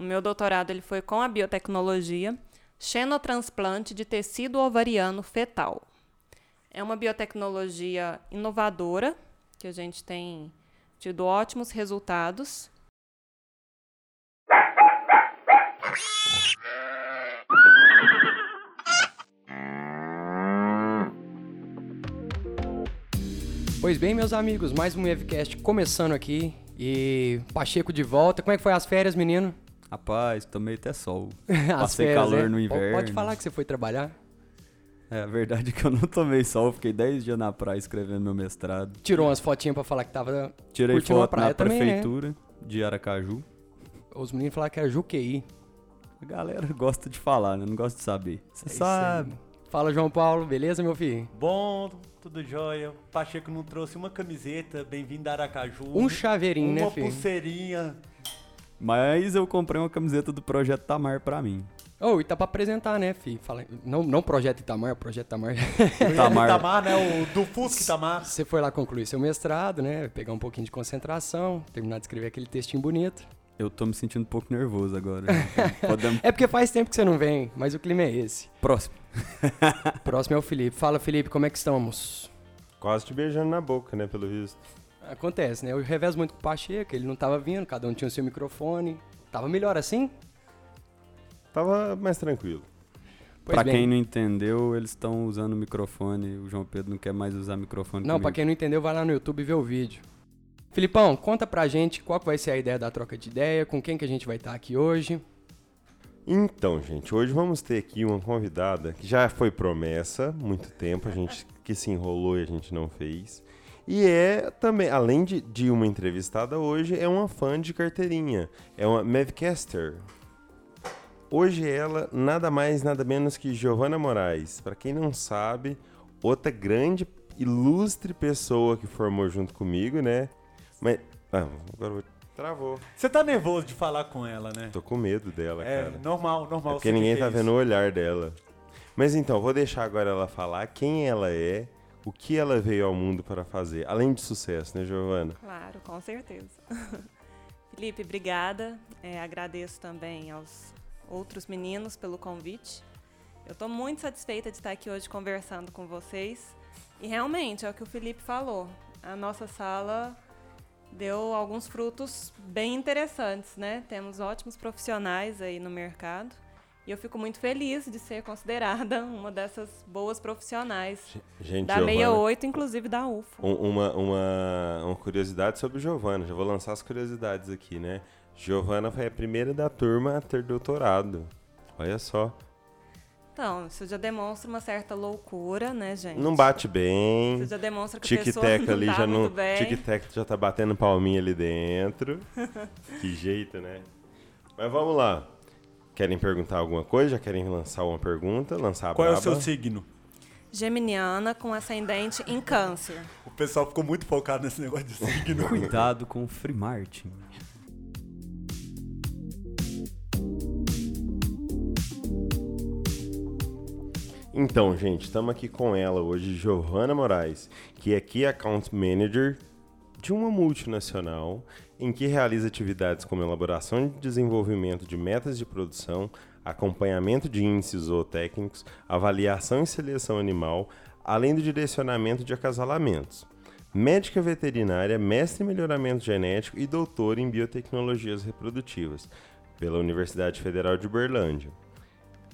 O meu doutorado ele foi com a biotecnologia, xenotransplante de tecido ovariano fetal. É uma biotecnologia inovadora, que a gente tem tido ótimos resultados. Pois bem, meus amigos, mais um Webcast começando aqui. E Pacheco de volta. Como é que foi as férias, menino? Rapaz, tomei até sol. As Passei férias, calor é? no inverno. Pode falar que você foi trabalhar. É, a verdade é que eu não tomei sol, fiquei 10 dias na praia escrevendo meu mestrado. Tirou umas fotinhas pra falar que tava. Tirei foto praia na também, né? prefeitura de Aracaju. Os meninos falaram que era Juqueí. A galera gosta de falar, né? Não gosta de saber. Você É sabe. aí. Fala, João Paulo, beleza, meu filho? Bom, tudo jóia. O Pacheco não trouxe uma camiseta, bem-vindo a Aracaju. Um chaveirinho, uma né, filho? pulseirinha. Mas eu comprei uma camiseta do Projeto Tamar pra mim. Ô, e tá pra apresentar, né, filho? Fala... Não, não Projeto Itamar, Projeto Itamar. Tamar. Itamar, né? O do Fusca Itamar. Você foi lá concluir seu mestrado, né? Pegar um pouquinho de concentração, terminar de escrever aquele textinho bonito. Eu tô me sentindo um pouco nervoso agora. Podemos... É porque faz tempo que você não vem, mas o clima é esse. Próximo. Próximo é o Felipe. Fala, Felipe, como é que estamos? Quase te beijando na boca, né, pelo visto. Acontece, né? Eu revezo muito com o Pacheco, ele não tava vindo, cada um tinha o seu microfone. Tava melhor assim? Tava mais tranquilo. Pois pra bem. quem não entendeu, eles estão usando o microfone. O João Pedro não quer mais usar microfone Não, pra comigo. quem não entendeu, vai lá no YouTube e vê o vídeo. Filipão, conta pra gente qual que vai ser a ideia da troca de ideia, com quem que a gente vai estar aqui hoje. Então, gente, hoje vamos ter aqui uma convidada que já foi promessa há muito tempo, a gente que se enrolou e a gente não fez. E é também, além de, de uma entrevistada hoje, é uma fã de carteirinha. É uma Mavcaster. Hoje ela, nada mais, nada menos que Giovana Moraes. Pra quem não sabe, outra grande, ilustre pessoa que formou junto comigo, né? Mas. Ah, agora vou. Travou. Você tá nervoso de falar com ela, né? Tô com medo dela, É, cara. normal, normal. É porque ninguém tá isso. vendo o olhar dela. Mas então, vou deixar agora ela falar quem ela é, o que ela veio ao mundo para fazer. Além de sucesso, né, Giovana? Claro, com certeza. Felipe, obrigada. É, agradeço também aos outros meninos pelo convite. Eu estou muito satisfeita de estar aqui hoje conversando com vocês. E realmente, é o que o Felipe falou. A nossa sala deu alguns frutos bem interessantes, né? Temos ótimos profissionais aí no mercado. E eu fico muito feliz de ser considerada uma dessas boas profissionais. Gente, Da Giovana, 68, inclusive da UFO. um- uma, uma, uma curiosidade sobre Giovana. Já vou lançar as curiosidades aqui, né? Giovana foi a primeira da turma a ter doutorado. Olha só. Então, isso já demonstra uma certa loucura, né, gente? Não bate bem. Isso já demonstra que a pessoa não ali tá já não. muito bem. Tic-tac já tá batendo palminha ali dentro. que jeito, né? Mas vamos lá. Querem perguntar alguma coisa? Já querem lançar uma pergunta? Lançar a Qual é o braba? seu signo? Geminiana com ascendente em câncer. O pessoal ficou muito focado nesse negócio de signo. Cuidado com o Free Martin. Então, gente, estamos aqui com ela hoje, Giovana Moraes, que é Key Account Manager de uma multinacional em que realiza atividades como elaboração e desenvolvimento de metas de produção, acompanhamento de índices zootécnicos, avaliação e seleção animal, além do direcionamento de acasalamentos. Médica veterinária, mestre em melhoramento genético e doutora em biotecnologias reprodutivas pela Universidade Federal de Uberlândia.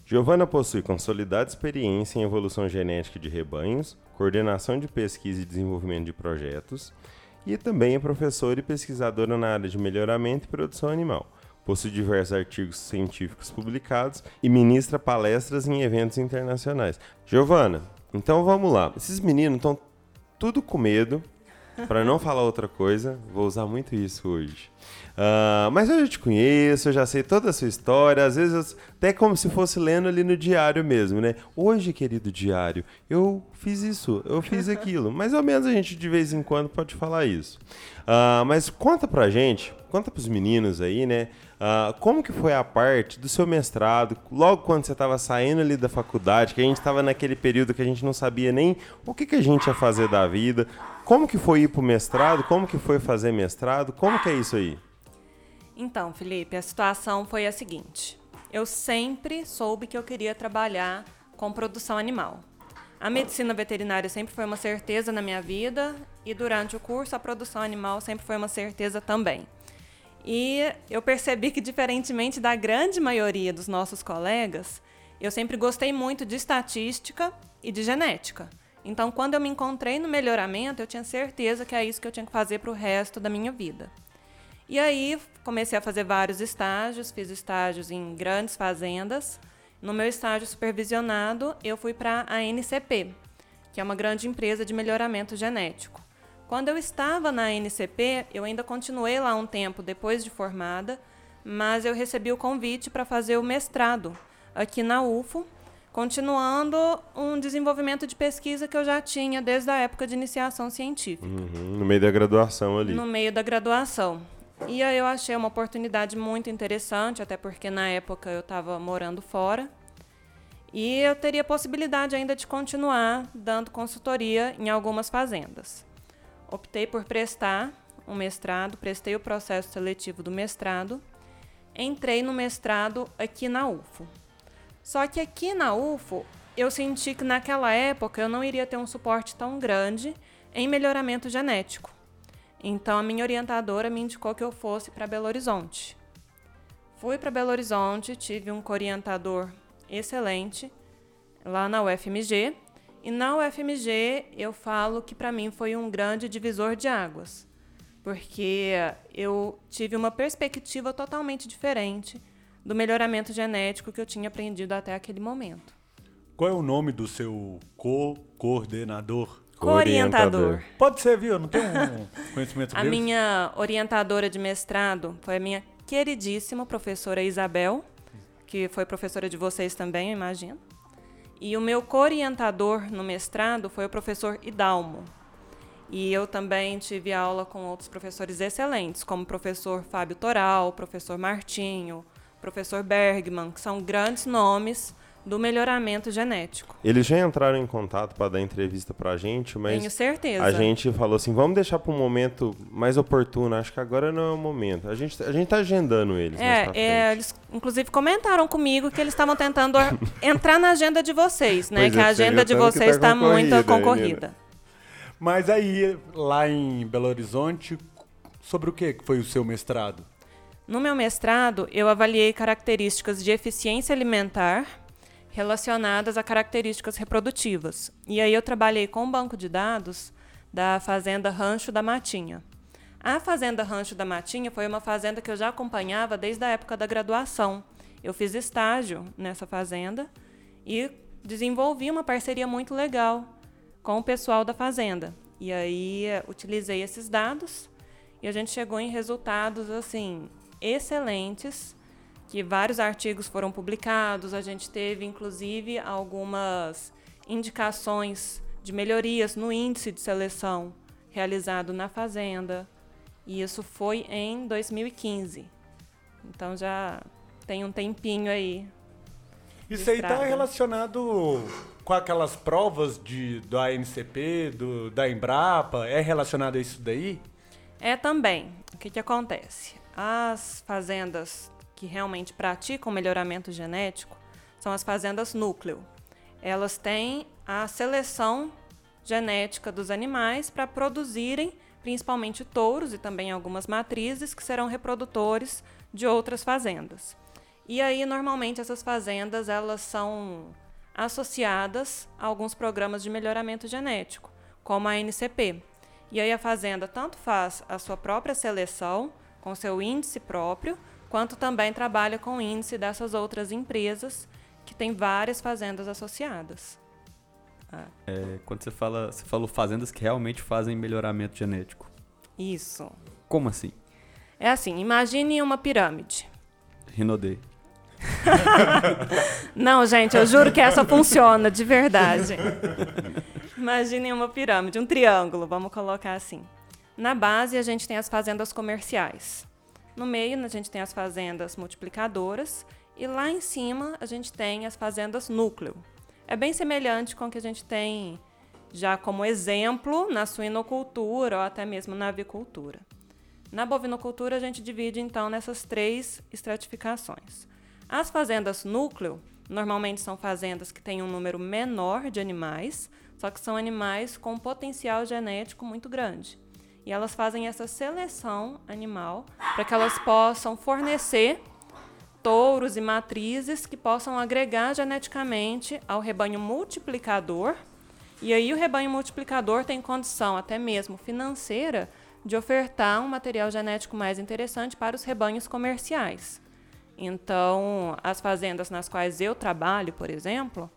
Giovana possui consolidada experiência em evolução genética de rebanhos, coordenação de pesquisa e desenvolvimento de projetos, e também é professora e pesquisadora na área de melhoramento e produção animal. Possui diversos artigos científicos publicados e ministra palestras em eventos internacionais. Giovana, então vamos lá. Esses meninos estão tudo com medo, para não falar outra coisa, vou usar muito isso hoje. Ah, mas eu já te conheço, eu já sei toda a sua história, às vezes até como se fosse lendo ali no diário mesmo, né? Hoje, querido diário, eu fiz isso, eu fiz aquilo. Mais ou menos a gente de vez em quando pode falar isso. Ah, mas conta pra gente, conta pros meninos aí, né? Ah, como que foi a parte do seu mestrado, logo quando você estava saindo ali da faculdade, que a gente estava naquele período que a gente não sabia nem o que, que a gente ia fazer da vida. Como que foi ir pro mestrado? Como que foi fazer mestrado? Como que é isso aí? Então, Felipe, a situação foi a seguinte. Eu sempre soube que eu queria trabalhar com produção animal. A medicina veterinária sempre foi uma certeza na minha vida e durante o curso a produção animal sempre foi uma certeza também. E eu percebi que, diferentemente da grande maioria dos nossos colegas, eu sempre gostei muito de estatística e de genética. Então, quando eu me encontrei no melhoramento, eu tinha certeza que é isso que eu tinha que fazer para o resto da minha vida. E aí, comecei a fazer vários estágios, fiz estágios em grandes fazendas. No meu estágio supervisionado, eu fui para a NCP, que é uma grande empresa de melhoramento genético. Quando eu estava na NCP, eu ainda continuei lá um tempo depois de formada, mas eu recebi o convite para fazer o mestrado aqui na UFO, continuando um desenvolvimento de pesquisa que eu já tinha desde a época de iniciação científica. Uhum, no meio da graduação ali. No meio da graduação. E aí eu achei uma oportunidade muito interessante, até porque na época eu estava morando fora. E eu teria possibilidade ainda de continuar dando consultoria em algumas fazendas. Optei por prestar um mestrado, prestei o processo seletivo do mestrado, entrei no mestrado aqui na UFO. Só que aqui na UFO, eu senti que naquela época eu não iria ter um suporte tão grande em melhoramento genético. Então a minha orientadora me indicou que eu fosse para Belo Horizonte. Fui para Belo Horizonte, tive um orientador excelente lá na UFMG. E na UFMG eu falo que para mim foi um grande divisor de águas, porque eu tive uma perspectiva totalmente diferente do melhoramento genético que eu tinha aprendido até aquele momento. Qual é o nome do seu co-coordenador? Orientador. Pode ser, viu? Eu não tenho um conhecimento A deles. minha orientadora de mestrado foi a minha queridíssima professora Isabel, que foi professora de vocês também, eu imagino. E o meu co-orientador no mestrado foi o professor Idalmo. E eu também tive aula com outros professores excelentes, como o professor Fábio Toral, o professor Martinho, o professor Bergman, que são grandes nomes do melhoramento genético. Eles já entraram em contato para dar entrevista pra gente, mas Tenho certeza. a gente falou assim, vamos deixar para um momento mais oportuno. Acho que agora não é o momento. A gente, a gente tá agendando eles. É, é, eles inclusive comentaram comigo que eles estavam tentando entrar na agenda de vocês, né? Pois que é, a agenda de que vocês tá está muito concorrida, concorrida. Mas aí, lá em Belo Horizonte, sobre o que foi o seu mestrado? No meu mestrado, eu avaliei características de eficiência alimentar relacionadas a características reprodutivas. E aí eu trabalhei com um banco de dados da Fazenda Rancho da Matinha. A Fazenda Rancho da Matinha foi uma fazenda que eu já acompanhava desde a época da graduação. Eu fiz estágio nessa fazenda e desenvolvi uma parceria muito legal com o pessoal da fazenda. E aí eh, utilizei esses dados e a gente chegou em resultados assim excelentes, que vários artigos foram publicados, a gente teve inclusive algumas indicações de melhorias no índice de seleção realizado na fazenda. E isso foi em 2015. Então já tem um tempinho aí. Isso aí está Estrada. relacionado com aquelas provas de, da ANCP, do, da Embrapa? É relacionado a isso daí? É também. O que, que acontece? As fazendas que realmente praticam melhoramento genético são as fazendas núcleo. Elas têm a seleção genética dos animais para produzirem principalmente touros e também algumas matrizes que serão reprodutores de outras fazendas. E aí normalmente essas fazendas elas são associadas a alguns programas de melhoramento genético, como a NCP. E aí a fazenda tanto faz a sua própria seleção com seu índice próprio, quanto também trabalha com o índice dessas outras empresas que têm várias fazendas associadas. É, quando você fala, você falou fazendas que realmente fazem melhoramento genético. Isso. Como assim? É assim, imagine uma pirâmide. Rinodei. Não, gente, eu juro que essa funciona de verdade. Imaginem uma pirâmide, um triângulo, vamos colocar assim. Na base, a gente tem as fazendas comerciais. No meio, a gente tem as fazendas multiplicadoras. E lá em cima, a gente tem as fazendas núcleo. É bem semelhante com o que a gente tem já como exemplo na suinocultura ou até mesmo na avicultura. Na bovinocultura, a gente divide então nessas três estratificações. As fazendas núcleo normalmente são fazendas que têm um número menor de animais, só que são animais com potencial genético muito grande. E elas fazem essa seleção animal para que elas possam fornecer touros e matrizes que possam agregar geneticamente ao rebanho multiplicador. E aí o rebanho multiplicador tem condição até mesmo financeira de ofertar um material genético mais interessante para os rebanhos comerciais. Então, as fazendas nas quais eu trabalho, por exemplo,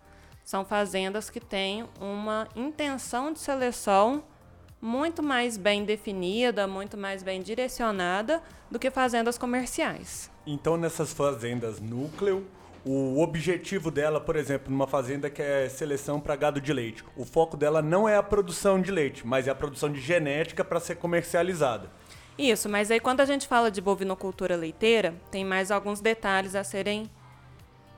são fazendas que têm uma intenção de seleção muito mais bem definida, muito mais bem direcionada do que fazendas comerciais. Então, nessas fazendas núcleo, o objetivo dela, por exemplo, numa fazenda que é seleção para gado de leite, o foco dela não é a produção de leite, mas é a produção de genética para ser comercializada. Isso, mas aí quando a gente fala de bovinocultura leiteira, tem mais alguns detalhes a serem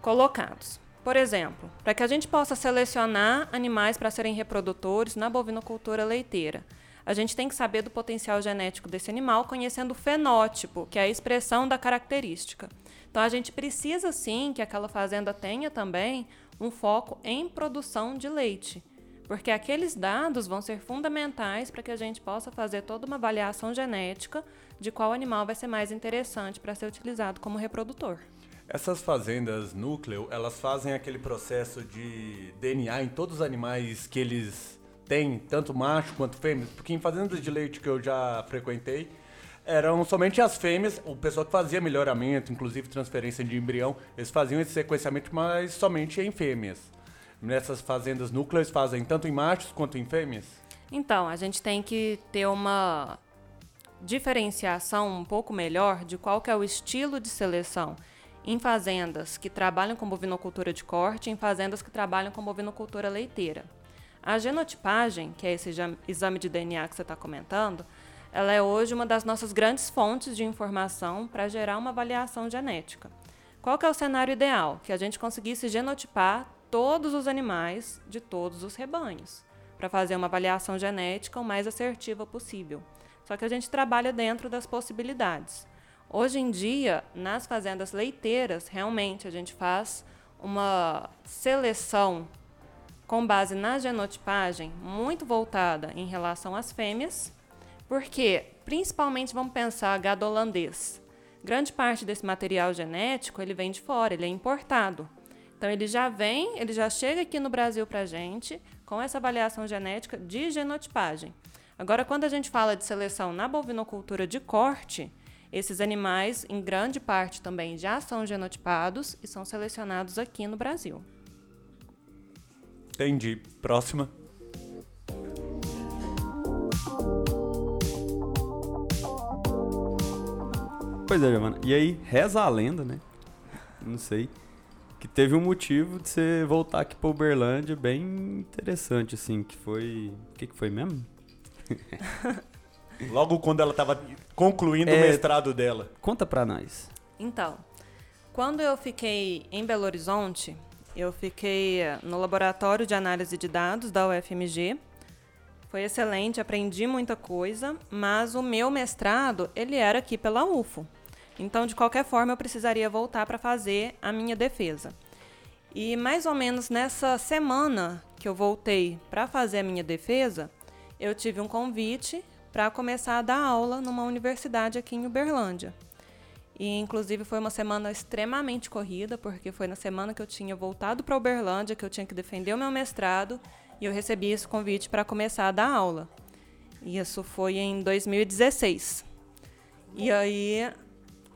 colocados. Por exemplo, para que a gente possa selecionar animais para serem reprodutores na bovinocultura leiteira, a gente tem que saber do potencial genético desse animal, conhecendo o fenótipo, que é a expressão da característica. Então a gente precisa sim que aquela fazenda tenha também um foco em produção de leite, porque aqueles dados vão ser fundamentais para que a gente possa fazer toda uma avaliação genética de qual animal vai ser mais interessante para ser utilizado como reprodutor. Essas fazendas núcleo, elas fazem aquele processo de DNA em todos os animais que eles têm, tanto macho quanto fêmeas, porque em fazendas de leite que eu já frequentei, eram somente as fêmeas, o pessoal que fazia melhoramento, inclusive transferência de embrião, eles faziam esse sequenciamento, mas somente em fêmeas. Nessas fazendas núcleas fazem tanto em machos quanto em fêmeas? Então, a gente tem que ter uma diferenciação um pouco melhor de qual que é o estilo de seleção em fazendas que trabalham com bovinocultura de corte e em fazendas que trabalham com bovinocultura leiteira. A genotipagem, que é esse exame de DNA que você está comentando, ela é hoje uma das nossas grandes fontes de informação para gerar uma avaliação genética. Qual que é o cenário ideal? Que a gente conseguisse genotipar todos os animais de todos os rebanhos, para fazer uma avaliação genética o mais assertiva possível. Só que a gente trabalha dentro das possibilidades. Hoje em dia, nas fazendas leiteiras, realmente a gente faz uma seleção com base na genotipagem muito voltada em relação às fêmeas, porque principalmente vamos pensar gado holandês. Grande parte desse material genético ele vem de fora, ele é importado. Então ele já vem, ele já chega aqui no Brasil para gente com essa avaliação genética de genotipagem. Agora, quando a gente fala de seleção na bovinocultura de corte, esses animais, em grande parte também, já são genotipados e são selecionados aqui no Brasil. Entendi. Próxima. Pois é, Giovana. E aí, reza a lenda, né? Não sei. Que teve um motivo de você voltar aqui pra Uberlândia bem interessante, assim, que foi... O que, que foi mesmo? Logo quando ela estava concluindo É. o mestrado dela. Conta pra nós. Então, quando eu fiquei em Belo Horizonte, eu fiquei eh, no laboratório de análise de dados da UFMG. Foi excelente, aprendi muita coisa, mas o meu mestrado, ele era aqui pela UFO. Então, de qualquer forma, eu precisaria voltar para fazer a minha defesa. E mais ou menos nessa semana que eu voltei para fazer a minha defesa, eu tive um convite para começar a dar aula numa universidade aqui em Uberlândia. E inclusive foi uma semana extremamente corrida, porque foi na semana que eu tinha voltado para Uberlândia, que eu tinha que defender o meu mestrado, e eu recebi esse convite para começar a dar aula. E isso foi em 2016. E aí,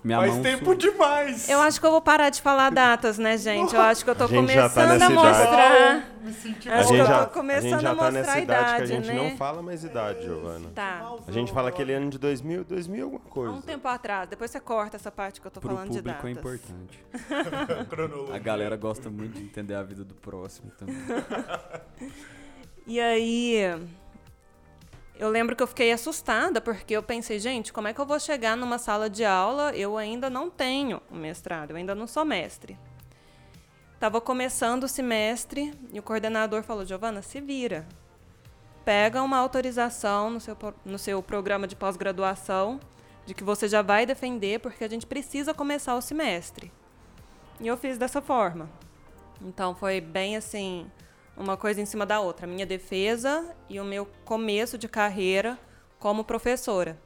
Minha Faz mão tempo demais. eu acho que eu vou parar de falar datas, né, gente? Eu acho que eu tô A gente já tá começando a idade. mostrar. Me senti A Acho que eu já, tô a começando gente já a tá mostrar nessa a idade que a idade, gente né? não fala mais idade, Giovana. Tá. A gente fala aquele ano de 2000, 2000 alguma Há coisa. um tempo atrás. Depois você corta essa parte que eu tô Pro falando de público datas. é importante. A galera gosta muito de entender a vida do próximo também. E aí, eu lembro que eu fiquei assustada, porque eu pensei, gente, como é que eu vou chegar numa sala de aula? Eu ainda não tenho um mestrado, eu ainda não sou mestre. Tava começando o semestre e o coordenador falou: Giovana, se vira. Pega uma autorização no seu, no seu programa de pós-graduação, de que você já vai defender porque a gente precisa começar o semestre. E eu fiz dessa forma. Então foi bem assim, uma coisa em cima da outra, a minha defesa e o meu começo de carreira como professora.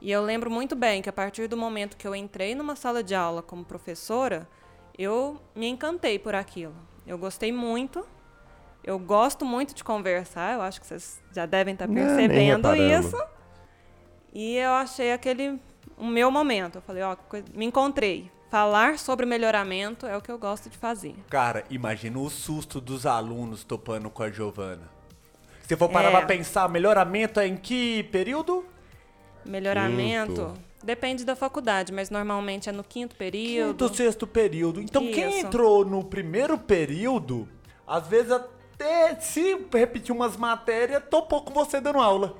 E eu lembro muito bem que a partir do momento que eu entrei numa sala de aula como professora, eu me encantei por aquilo. Eu gostei muito. Eu gosto muito de conversar, eu acho que vocês já devem estar percebendo nem isso. E eu achei aquele o meu momento. Eu falei, ó, me encontrei. Falar sobre melhoramento é o que eu gosto de fazer. Cara, imagina o susto dos alunos topando com a Giovana. Se for parar É. pra pensar, melhoramento é em que período? Melhoramento Quinto. depende da faculdade, mas normalmente é no quinto período. Quinto, sexto período. Então quem Isso. entrou no primeiro período, às vezes até se repetir umas matérias, topou com você dando aula.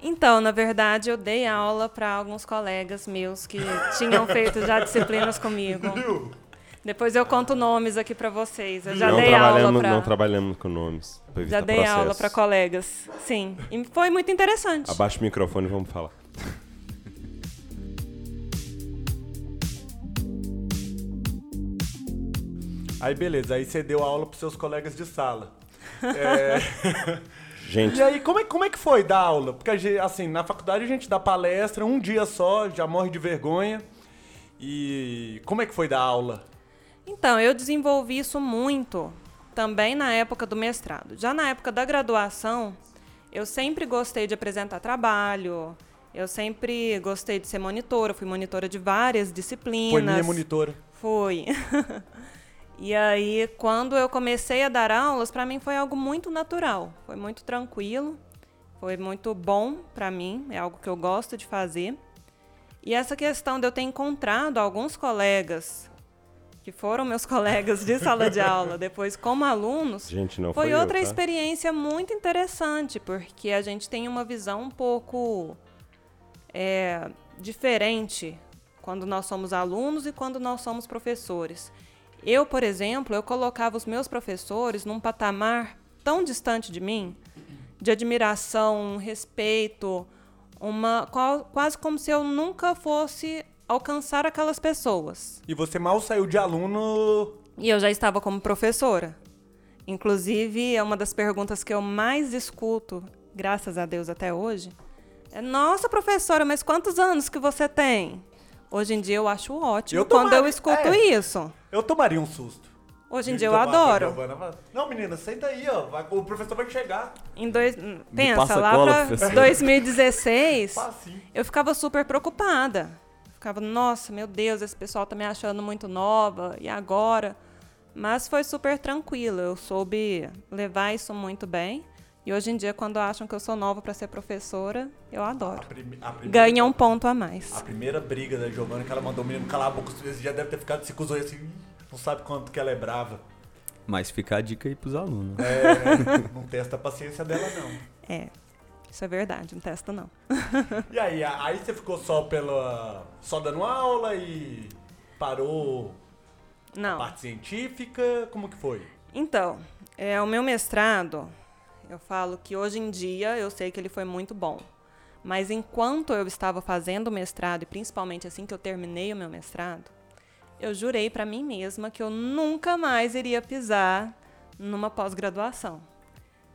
Então, na verdade, eu dei aula para alguns colegas meus que tinham feito já disciplinas comigo. Depois eu conto nomes aqui para vocês. Eu já não, dei aula trabalhamos, para não trabalhamos com nomes. pra já dei aula processo. para colegas. Sim, e foi muito interessante. Abaixa o microfone e vamos falar. Aí beleza, aí você deu aula pros seus colegas de sala. É, Gente, E aí, como é, como é que foi dar aula? Porque, gente, assim, na faculdade a gente dá palestra um dia só, já morre de vergonha. E como é que foi dar aula? Então, eu desenvolvi isso muito também na época do mestrado. Já na época da graduação, eu sempre gostei de apresentar trabalho, eu sempre gostei de ser monitora, fui monitora de várias disciplinas. Foi minha monitora. Foi. e aí, quando eu comecei a dar aulas, para mim foi algo muito natural, foi muito tranquilo, foi muito bom para mim, é algo que eu gosto de fazer. E essa questão de eu ter encontrado alguns colegas que foram meus colegas de sala de aula, depois como alunos, gente, foi, foi, eu, outra tá? experiência muito interessante, porque a gente tem uma visão um pouco é, diferente quando nós somos alunos e quando nós somos professores. Eu, por exemplo, eu colocava os meus professores num patamar tão distante de mim, de admiração, respeito, uma quase como se eu nunca fosse alcançar aquelas pessoas. E você mal saiu de aluno. E eu já estava como professora. Inclusive, é uma das perguntas que eu mais escuto, graças a Deus até hoje, é: Nossa, professora, mas quantos anos que você tem? Hoje em dia eu acho ótimo Eu quando eu escuto é. isso. Eu tomaria um susto. Hoje em dia eu tomar pra adoro. Não, menina, senta aí, ó. vai- o professor vai chegar. Em dois, pensa, passa lá cola, para professor. 2016, Facinho. eu ficava super preocupada. Ficava, nossa, meu Deus, esse pessoal tá me achando muito nova, e agora? Mas foi super tranquilo, eu soube levar isso muito bem. E hoje em dia, quando acham que eu sou nova para ser professora, eu A, adoro. prime- a primeira, Ganha um ponto a mais. A primeira briga da Giovana que ela mandou o menino calar a boca, você já deve ter ficado se cuzou assim, "Ih, não sabe quanto que ela é brava. Mas fica a dica aí pros alunos. É, não testa a paciência dela, não. É, isso é verdade, não testa não. E aí, a- aí você ficou só pela. só dando aula e parou a Não. parte científica? Como que foi? Então, é, o meu mestrado, eu falo que hoje em dia eu sei que ele foi muito bom. Mas enquanto eu estava fazendo o mestrado, e principalmente assim que eu terminei o meu mestrado, eu jurei para mim mesma que eu nunca mais iria pisar numa pós-graduação.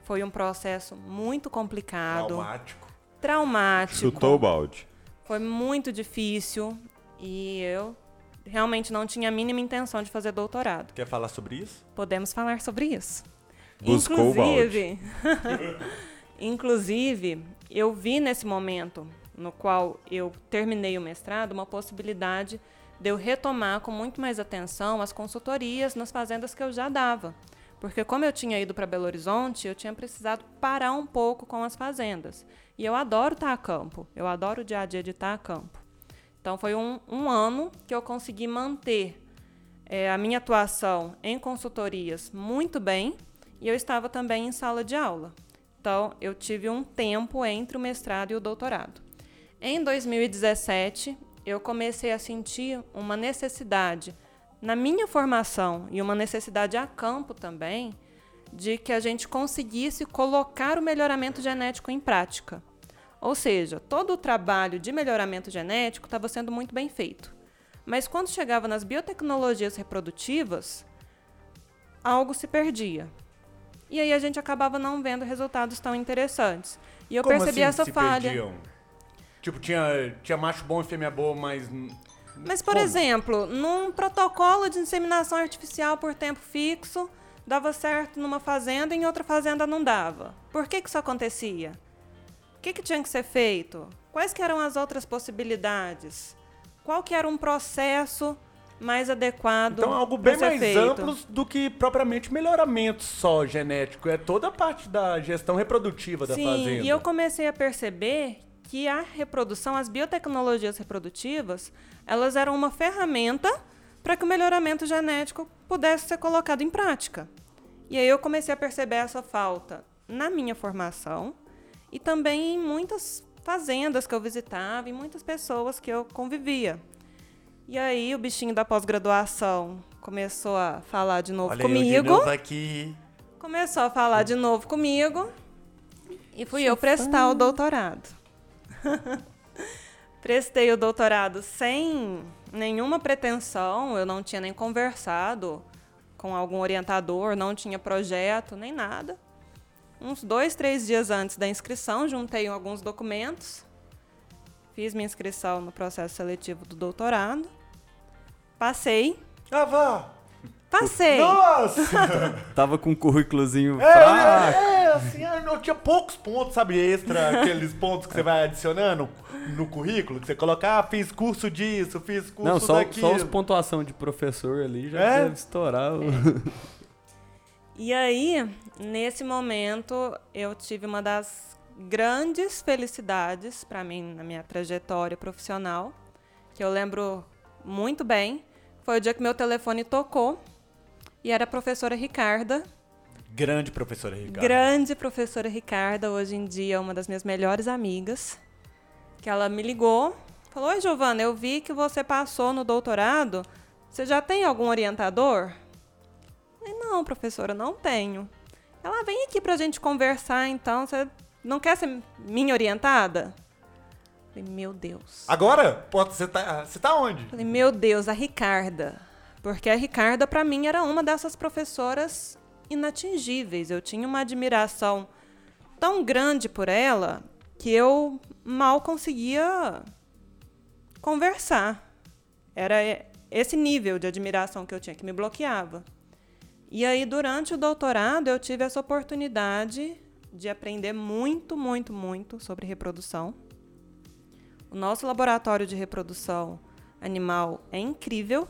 Foi um processo muito complicado, Traumático. traumático. Chutou o balde. Foi muito difícil e eu realmente não tinha a mínima intenção de fazer doutorado. Quer falar sobre isso? Podemos falar sobre isso. Buscou inclusive, inclusive, eu vi nesse momento no qual eu terminei o mestrado uma possibilidade de eu retomar com muito mais atenção as consultorias nas fazendas que eu já dava. Porque como eu tinha ido para Belo Horizonte, eu tinha precisado parar um pouco com as fazendas. E eu adoro estar a campo, eu adoro o dia a dia de estar a campo. Então foi um, um ano que eu consegui manter é, a minha atuação em consultorias muito bem e eu estava também em sala de aula. Então, eu tive um tempo entre o mestrado e o doutorado. Em 2017, eu comecei a sentir uma necessidade na minha formação e uma necessidade a campo também de que a gente conseguisse colocar o melhoramento genético em prática. Ou seja, todo o trabalho de melhoramento genético estava sendo muito bem feito. Mas quando chegava nas biotecnologias reprodutivas, algo se perdia. E aí a gente acabava não vendo resultados tão interessantes. E eu Como percebi assim essa falha. perdiam? Tipo, tinha, tinha macho bom e fêmea boa, mas. Mas, por Como? exemplo, num protocolo de inseminação artificial por tempo fixo, dava certo numa fazenda e em outra fazenda não dava. Por que, que isso acontecia? O que, que tinha que ser feito? Quais que eram as outras possibilidades? Qual que era um processo mais adequado Então é algo bem mais feito? amplo do que propriamente melhoramento só genético. É toda a parte da gestão reprodutiva da Sim, fazenda. e eu comecei a perceber que a reprodução, as biotecnologias reprodutivas, elas eram uma ferramenta para que o melhoramento genético pudesse ser colocado em prática. E aí eu comecei a perceber essa falta na minha formação e também em muitas fazendas que eu visitava e muitas pessoas que eu convivia. E aí o bichinho da pós-graduação começou a falar de novo Olha eu de comigo novo aqui. começou a falar de novo comigo e fui eu prestar o doutorado. Prestei o doutorado sem nenhuma pretensão, eu não tinha nem conversado com algum orientador, não tinha projeto, nem nada. Uns dois, três dias antes da inscrição, juntei alguns documentos, fiz minha inscrição no processo seletivo do doutorado, passei, Ah, vá! passei. Nossa! Tava com um currículozinho É, fraco. é, assim, ah, não, tinha poucos pontos, sabe, extra, aqueles pontos que você vai adicionando no currículo, que você coloca, ah, fiz curso disso, fiz curso Não, só, daquilo. só os pontuação de professor ali já É? deve estourar. o- E aí, nesse momento, eu tive uma das grandes felicidades para mim na minha trajetória profissional, que eu lembro muito bem. Foi o dia que meu telefone tocou e era a professora Ricarda, Grande professora Ricardo. grande professora Ricarda, hoje em dia uma das minhas melhores amigas, que ela me ligou, falou: "Oi, Giovana, eu vi que você passou no doutorado. Você já tem algum orientador?" Eu falei: "Não, professora, não tenho." Ela vem aqui pra gente conversar, então você não quer ser minha orientada? Falei: "Meu Deus." Agora? Você tá, você tá onde? Falei, meu Deus, a Ricarda. Porque a Ricarda, para mim, era uma dessas professoras inatingíveis. Eu tinha uma admiração tão grande por ela que eu mal conseguia conversar. Era esse nível de admiração que eu tinha que me bloqueava. E aí, durante o doutorado, eu tive essa oportunidade de aprender muito, muito, muito sobre reprodução. O nosso laboratório de reprodução animal é incrível,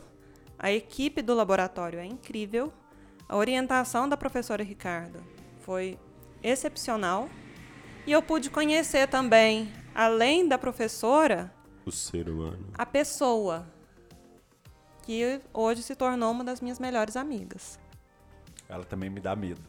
a equipe do laboratório é incrível, a orientação da professora Ricarda foi excepcional e eu pude conhecer também, além da professora, O ser humano. a pessoa que hoje se tornou uma das minhas melhores amigas. Ela também me dá medo.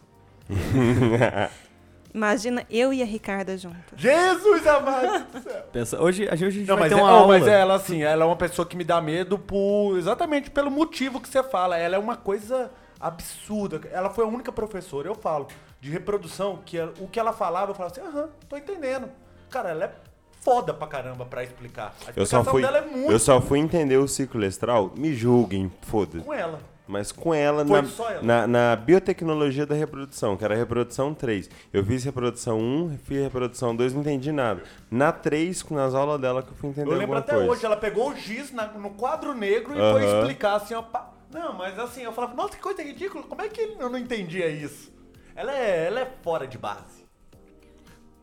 Imagina eu e a Ricarda juntas. Jesus amado do céu! Pensa, hoje, hoje a gente Não, vai mas, ter é, uma oh, aula. mas ela, assim, ela é uma pessoa que me dá medo por exatamente pelo motivo que você fala. Ela é uma coisa absurda. Ela foi a única professora, eu falo, de reprodução, que ela- o que ela falava, eu falava assim, aham, tô entendendo. Cara, ela é foda pra caramba pra explicar. A Eu só, explicação fui, dela é muito eu só fui entender o ciclo estral. Me julguem, foda-se. com ela. Mas com ela, Foi na, ela? Na, na biotecnologia da reprodução, que era a reprodução 3. Eu fiz reprodução 1, fiz reprodução 2, não entendi nada. Na 3, nas aulas dela, que eu fui entender Eu lembro até coisa. hoje, ela pegou o giz na- no quadro negro e foi Aham. explicar assim, ó. pá. Não, mas assim, eu falava, nossa, que coisa ridícula, como é que eu não entendia isso? Ela é, ela é fora de base.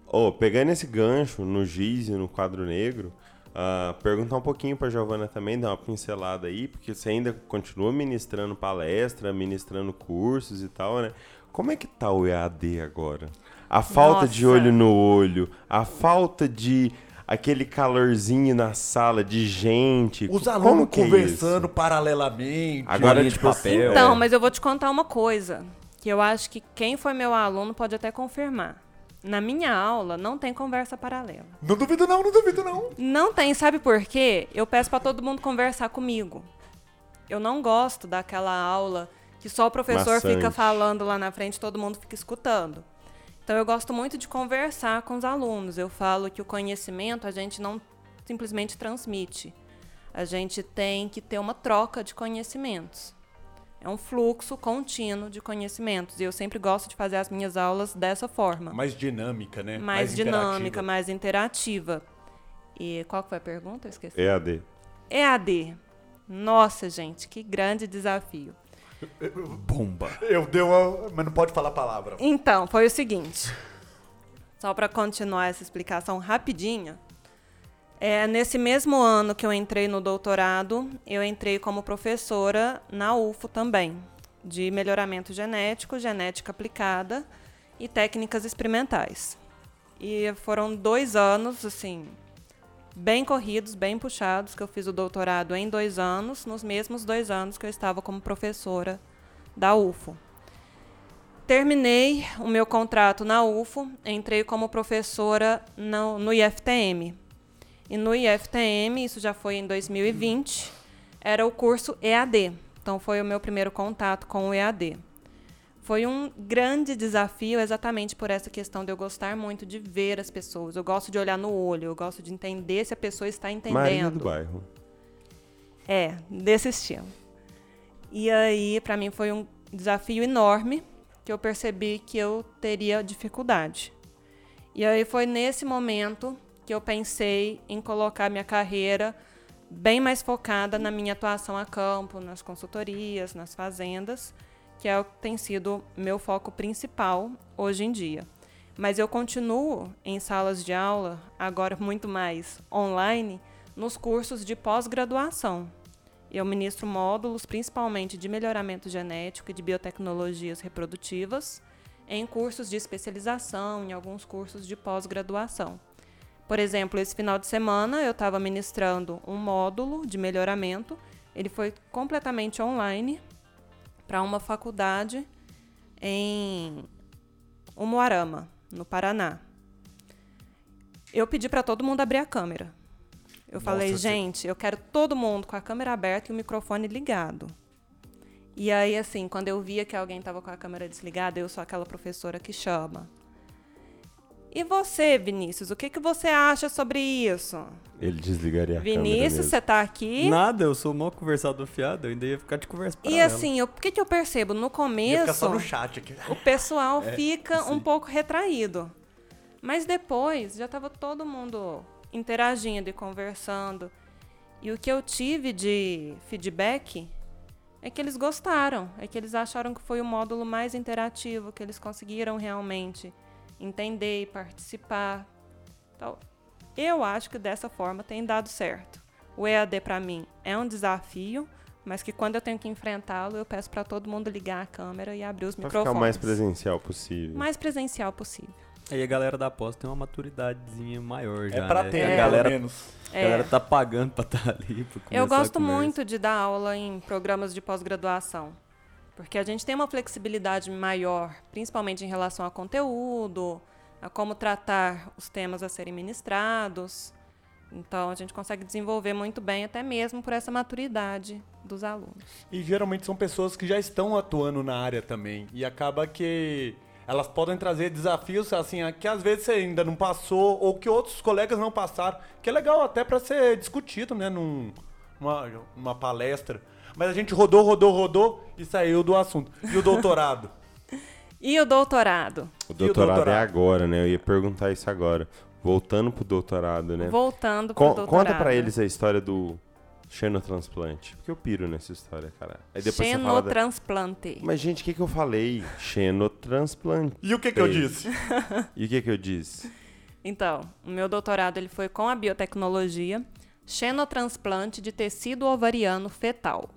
Ô, pegando esse gancho no giz e no quadro negro, ah, perguntar um pouquinho pra Giovana também, dar uma pincelada aí, porque você ainda continua ministrando palestra, ministrando cursos e tal, né? Como é que tá o EAD agora? A falta de Nossa. olho no olho, a falta de aquele calorzinho na sala de gente. Os Como alunos é conversando isso? paralelamente. Agora, de tipo assim, papel. Então, é. mas eu vou te contar uma coisa, que eu acho que quem foi meu aluno pode até confirmar. Na minha aula não tem conversa paralela. Não duvido não, não duvido não. Não tem, sabe por quê? Eu peço pra todo mundo conversar comigo. Eu não gosto daquela aula que só o professor Maçante. fica falando lá na frente e todo mundo fica escutando. Então eu gosto muito de conversar com os alunos. Eu falo que o conhecimento a gente não simplesmente transmite. A gente tem que ter uma troca de conhecimentos. É um fluxo contínuo de conhecimentos. E eu sempre gosto de fazer as minhas aulas dessa forma. Mais dinâmica, né? Mais, dinâmica, interativa. mais interativa. E qual que foi a pergunta? Eu esqueci. EAD. EAD. Nossa, gente, que grande desafio. Bomba. Eu dei uma. Mas não pode falar a palavra. Então, foi o seguinte. Só para continuar essa explicação rapidinha. É, nesse mesmo ano que eu entrei no doutorado, eu entrei como professora na UFO também, de melhoramento genético, genética aplicada e técnicas experimentais. E foram dois anos, assim, bem corridos, bem puxados, que eu fiz o doutorado em dois anos, nos mesmos dois anos que eu estava como professora da UFO. Terminei o meu contrato na UFO, entrei como professora no, no IFTM. E no IFTM, isso já foi em 2020, era o curso EAD. Então foi o meu primeiro contato com o EAD. Foi um grande desafio exatamente por essa questão de eu gostar muito de ver as pessoas. Eu gosto de olhar no olho, eu gosto de entender se a pessoa está entendendo. Maria do bairro. É, desse estilo. E aí, para mim, foi um desafio enorme que eu percebi que eu teria dificuldade. E aí foi nesse momento que eu pensei em colocar minha carreira bem mais focada na minha atuação a campo, nas consultorias, nas fazendas, que é o que tem sido meu foco principal hoje em dia. Mas eu continuo em salas de aula, agora muito mais online, nos cursos de pós-graduação. Eu ministro módulos principalmente de melhoramento genético e de biotecnologias reprodutivas em cursos de especialização, em alguns cursos de pós-graduação. Por exemplo, esse final de semana eu estava ministrando um módulo de melhoramento. Ele foi completamente online para uma faculdade em Umuarama, no Paraná. Eu pedi para todo mundo abrir a câmera. Eu Nossa, falei, gente, eu quero todo mundo com a câmera aberta e o microfone ligado. E aí, assim, quando eu via que alguém estava com a câmera desligada, eu sou aquela professora que chama. E você, Vinícius, o que, que você acha sobre isso? Ele desligaria a câmera Vinícius, você tá aqui? Nada, eu sou mal conversador fiado, eu ainda ia ficar de conversa E assim, o que, que eu percebo? No Ia começo, ficar só no chat aqui. o pessoal É, fica um sim. pouco retraído. Mas depois já estava todo mundo interagindo e conversando. E o que eu tive de feedback é que eles gostaram, é que eles acharam que foi o módulo mais interativo, que eles conseguiram realmente entender e participar. Então, eu acho que dessa forma tem dado certo. O EAD para mim é um desafio, mas que quando eu tenho que enfrentá-lo, eu peço para todo mundo ligar a câmera e abrir os Pra microfones. ficar o mais presencial possível. mais presencial possível. Aí a galera da pós tem uma maturidadezinha maior já, É pra né? ter, a pelo galera, menos. a É, galera tá pagando pra estar ali. pra começar eu gosto muito de dar aula em programas de pós-graduação, porque a gente tem uma flexibilidade maior, principalmente em relação a conteúdo, a como tratar os temas a serem ministrados. Então, a gente consegue desenvolver muito bem, até mesmo por essa maturidade dos alunos. E geralmente são pessoas que já estão atuando na área também. E acaba que elas podem trazer desafios assim, que às vezes você ainda não passou ou que outros colegas não passaram, que é legal até para ser discutido, né, num, numa, numa palestra. Mas a gente rodou, rodou, rodou e saiu do assunto. E o doutorado? E o doutorado? O doutorado, doutorado? é agora, né? Eu ia perguntar isso agora. Voltando pro doutorado, né? Voltando para Con- o doutorado. conta pra eles a história do xenotransplante. Porque eu piro nessa história, cara. Aí depois você fala da... Xenotransplante. Mas, gente, o que, que eu falei? Xenotransplante. E o que, que eu disse? E o que, que eu disse? Então, o meu doutorado ele foi com a biotecnologia xenotransplante de tecido ovariano fetal.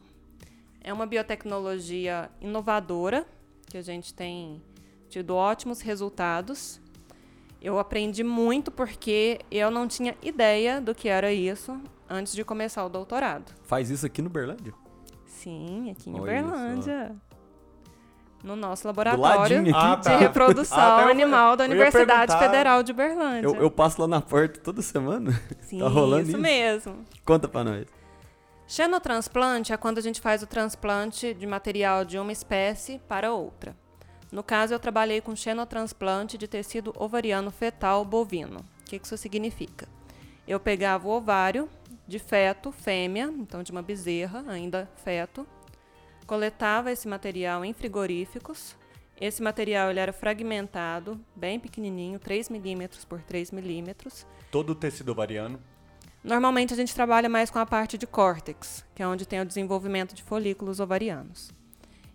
É uma biotecnologia inovadora que a gente tem tido ótimos resultados. Eu aprendi muito porque eu não tinha ideia do que era isso antes de começar o doutorado. Faz isso aqui no Berlândia? Sim, aqui em Olha Uberlândia. No nosso laboratório aqui. Ah, de tá. reprodução Ah, tá, animal da Universidade. Federal de Uberlândia. Eu, eu passo lá na porta toda semana. Sim, tá rolando isso isso? mesmo. Conta pra nós. Xenotransplante é quando a gente faz o transplante de material de uma espécie para outra. No caso, eu trabalhei com xenotransplante de tecido ovariano fetal bovino. O que isso significa? Eu pegava o ovário de feto, fêmea, então de uma bezerra, ainda feto, coletava esse material em frigoríficos. Esse material ele era fragmentado, bem pequenininho, 3 milímetros por 3 milímetros. Todo o tecido ovariano? Normalmente a gente trabalha mais com a parte de córtex, que é onde tem o desenvolvimento de folículos ovarianos.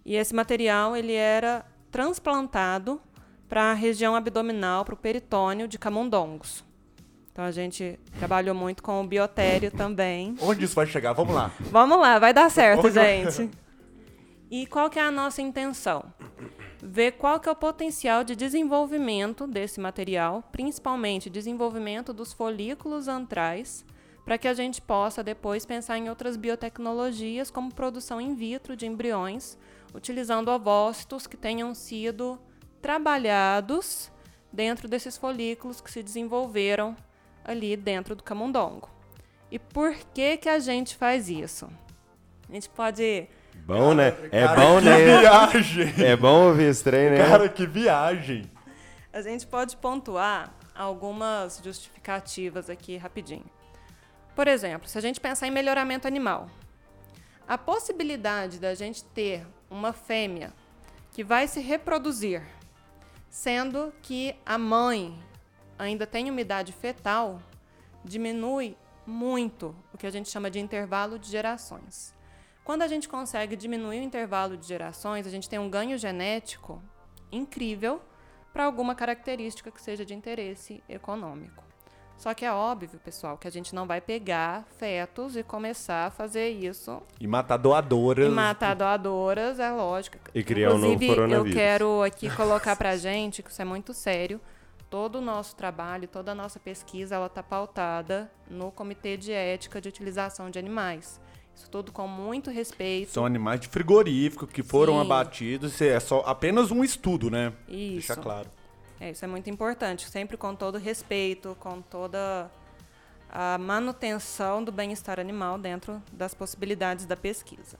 E esse material ele era transplantado para a região abdominal, para o peritônio de camundongos. Então a gente trabalhou muito com o biotério também. Onde isso vai chegar? Vamos lá. Vamos lá, vai dar certo, gente. E qual que é a nossa intenção? Ver qual que é o potencial de desenvolvimento desse material, principalmente desenvolvimento dos folículos antrais, para que a gente possa depois pensar em outras biotecnologias, como produção in vitro de embriões, utilizando ovócitos que tenham sido trabalhados dentro desses folículos que se desenvolveram ali dentro do camundongo. E por que que a gente faz isso? A gente pode Bom, né? É Cara, bom, que né? viagem! É bom ouvir esse trem, né? Cara, que viagem! a gente pode pontuar algumas justificativas aqui rapidinho. Por exemplo, se a gente pensar em melhoramento animal, a possibilidade da gente ter uma fêmea que vai se reproduzir, sendo que a mãe ainda tem umidade fetal, diminui muito o que a gente chama de intervalo de gerações. Quando a gente consegue diminuir o intervalo de gerações, a gente tem um ganho genético incrível para alguma característica que seja de interesse econômico. Só que é óbvio, pessoal, que a gente não vai pegar fetos e começar a fazer isso E matar doadoras. e matar doadoras, é lógico. E criar um novo Inclusive, eu coronavírus. quero aqui colocar pra gente que isso é muito sério. Todo o nosso trabalho, toda a nossa pesquisa, ela está pautada no Comitê de Ética de Utilização de Animais. Isso tudo com muito respeito. São animais de frigorífico que foram Sim. abatidos. Isso É só apenas um estudo, né? Isso. Deixa claro. É, isso é muito importante, sempre com todo respeito, com toda a manutenção do bem-estar animal dentro das possibilidades da pesquisa.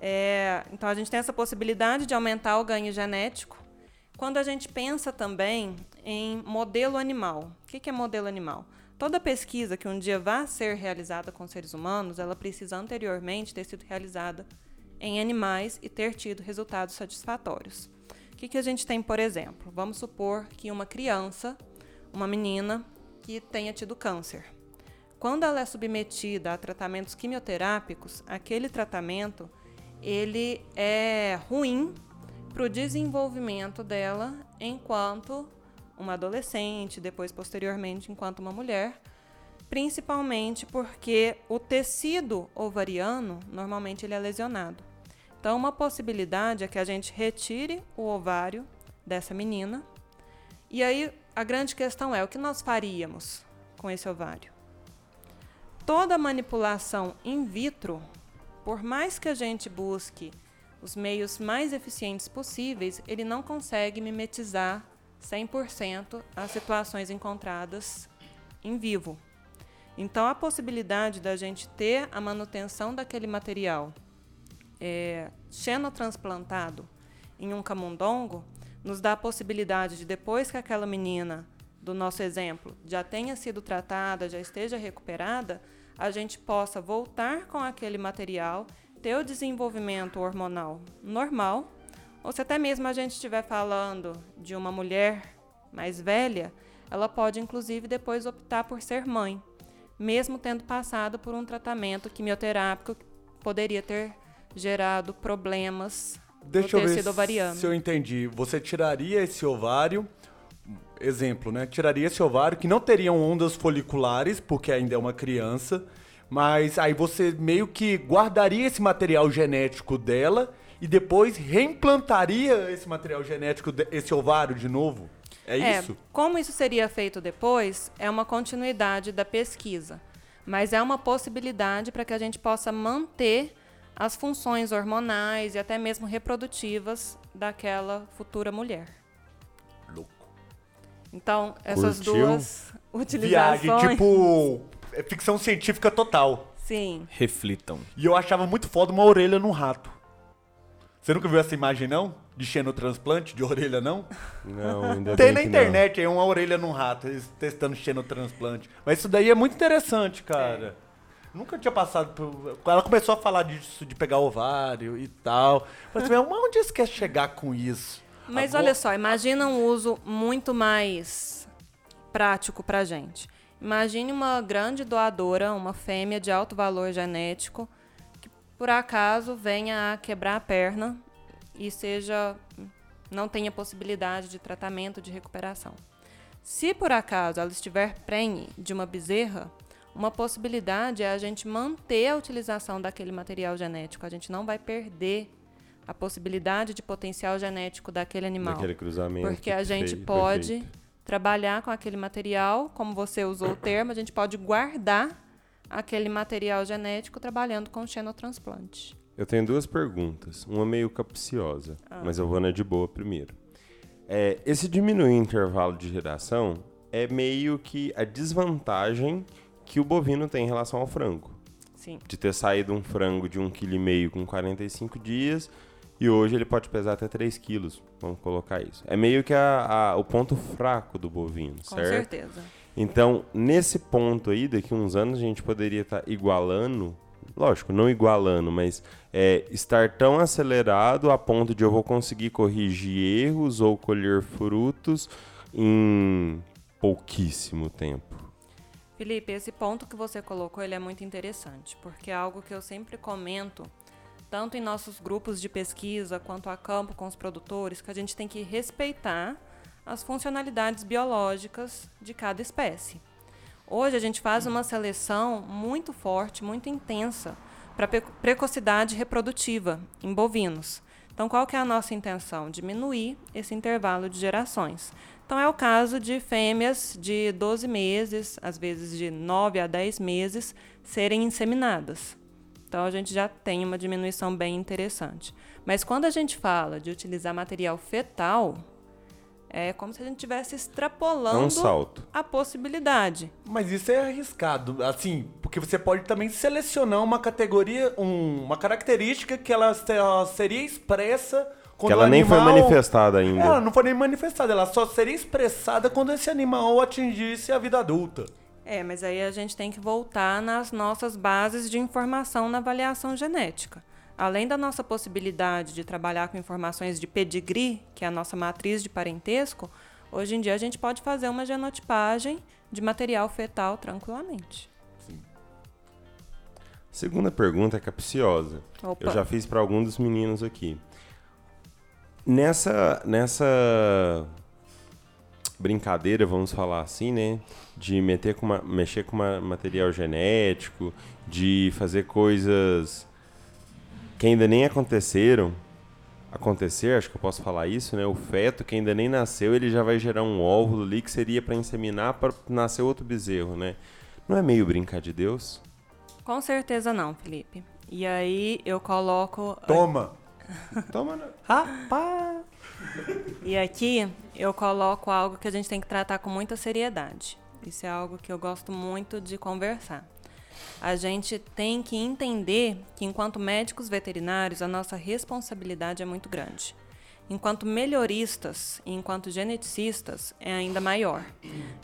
É, então, a gente tem essa possibilidade de aumentar o ganho genético. Quando a gente pensa também em modelo animal. O que é modelo animal? Toda pesquisa que um dia vá ser realizada com seres humanos, ela precisa anteriormente ter sido realizada em animais e ter tido resultados satisfatórios. Que, que a gente tem, por exemplo? Vamos supor que uma criança, uma menina, que tenha tido câncer. Quando ela é submetida a tratamentos quimioterápicos, aquele tratamento ele é ruim para o desenvolvimento dela enquanto uma adolescente, depois posteriormente enquanto uma mulher, principalmente porque o tecido ovariano normalmente ele é lesionado. Então, uma possibilidade é que a gente retire o ovário dessa menina. E aí a grande questão é o que nós faríamos com esse ovário? Toda manipulação in vitro, por mais que a gente busque os meios mais eficientes possíveis, ele não consegue mimetizar 100% as situações encontradas em vivo. Então, a possibilidade da gente ter a manutenção daquele material é, xenotransplantado em um camundongo nos dá a possibilidade de, depois que aquela menina, do nosso exemplo, já tenha sido tratada, já esteja recuperada, a gente possa voltar com aquele material, ter o desenvolvimento hormonal normal, ou se até mesmo a gente estiver falando de uma mulher mais velha, ela pode inclusive depois optar por ser mãe, mesmo tendo passado por um tratamento quimioterápico que poderia ter gerado problemas Deixa no eu ver tecido ovariano. se eu entendi. Você tiraria esse ovário, exemplo, né? Tiraria esse ovário que não teriam ondas foliculares, porque ainda é uma criança, mas aí você meio que guardaria esse material genético dela e depois reimplantaria esse material genético, esse ovário de novo? É, isso? Como isso seria feito depois, é uma continuidade da pesquisa, mas é uma possibilidade para que a gente possa manter as funções hormonais e até mesmo reprodutivas daquela futura mulher. Louco. Então, essas Curtiu? duas utilizações. Viagem, tipo, é ficção científica total. Sim. Reflitam. E eu achava muito foda uma orelha no rato. Você nunca viu essa imagem, não? De xenotransplante, de orelha, não? Não, ainda Tem na internet aí uma orelha num rato, eles testando xenotransplante. Mas isso daí é muito interessante, cara. Nunca tinha passado por... Ela começou a falar disso, de pegar ovário e tal. Mas assim, onde eles querem chegar com isso? Mas Agora- olha só, imagina um uso muito mais prático pra gente. Imagine uma grande doadora, uma fêmea de alto valor genético, que por acaso venha a quebrar a perna e seja não tenha possibilidade de tratamento de recuperação. Se por acaso ela estiver prenhe de uma bezerra, uma possibilidade é a gente manter a utilização daquele material genético. A gente não vai perder a possibilidade de potencial genético daquele animal. Daquele cruzamento. Porque a gente pode perfeito. trabalhar com aquele material, como você usou o termo, a gente pode guardar aquele material genético trabalhando com xenotransplante. Eu tenho duas perguntas, uma meio capciosa, Ah. mas eu vou na de boa primeiro. É, esse diminuir o intervalo de geração é meio que a desvantagem que o bovino tem em relação ao frango. Sim. De ter saído um frango de 1,5 kg com 45 dias e hoje ele pode pesar até 3 quilos, vamos colocar isso. É meio que a- a- o ponto fraco do bovino, Com certo? certeza. Então, nesse ponto aí, daqui uns anos a gente poderia estar igualando, lógico, não igualando, mas é, estar tão acelerado a ponto de eu vou conseguir corrigir erros ou colher frutos em pouquíssimo tempo. Felipe, esse ponto que você colocou ele é muito interessante, porque é algo que eu sempre comento, tanto em nossos grupos de pesquisa quanto a campo com os produtores, que a gente tem que respeitar as funcionalidades biológicas de cada espécie. Hoje a gente faz uma seleção muito forte, muito intensa para precocidade reprodutiva em bovinos. Então, qual que é a nossa intenção? Diminuir esse intervalo de gerações. Então, é o caso de fêmeas de 12 meses, às vezes de 9 a 10 meses, serem inseminadas. Então, a gente já tem uma diminuição bem interessante. Mas quando a gente fala de utilizar material fetal, é como se a gente estivesse É extrapolando um salto. a possibilidade. Mas isso é arriscado, assim, porque você pode também selecionar uma categoria, um- uma característica que ela, se- ela seria expressa quando Que ela nem foi manifestada ainda. Ela não foi nem manifestada, ela só seria expressada quando esse animal atingisse a vida adulta. É, mas aí a gente tem que voltar nas nossas bases de informação na avaliação genética. Além da nossa possibilidade de trabalhar com informações de pedigree, que é a nossa matriz de parentesco, hoje em dia a gente pode fazer uma genotipagem de material fetal tranquilamente. Segunda pergunta é capciosa. Opa. Eu já fiz para algum dos meninos aqui. Nessa, nessa brincadeira, vamos falar assim, né? De meter com uma, mexer com uma- material genético, de fazer coisas que ainda nem aconteceram. Acontecer, acho que eu posso falar isso, né? O feto que ainda nem nasceu, ele já vai gerar um óvulo ali que seria para inseminar para nascer outro bezerro, né? Não é meio brincar de Deus? Com certeza não, Felipe. E aí eu coloco. Toma. Toma, né? Rapaz. E aqui eu coloco algo que a gente tem que tratar com muita seriedade. Isso é algo que eu gosto muito de conversar. A gente tem que entender que, enquanto médicos veterinários, a nossa responsabilidade é muito grande. Enquanto melhoristas e enquanto geneticistas, é ainda maior.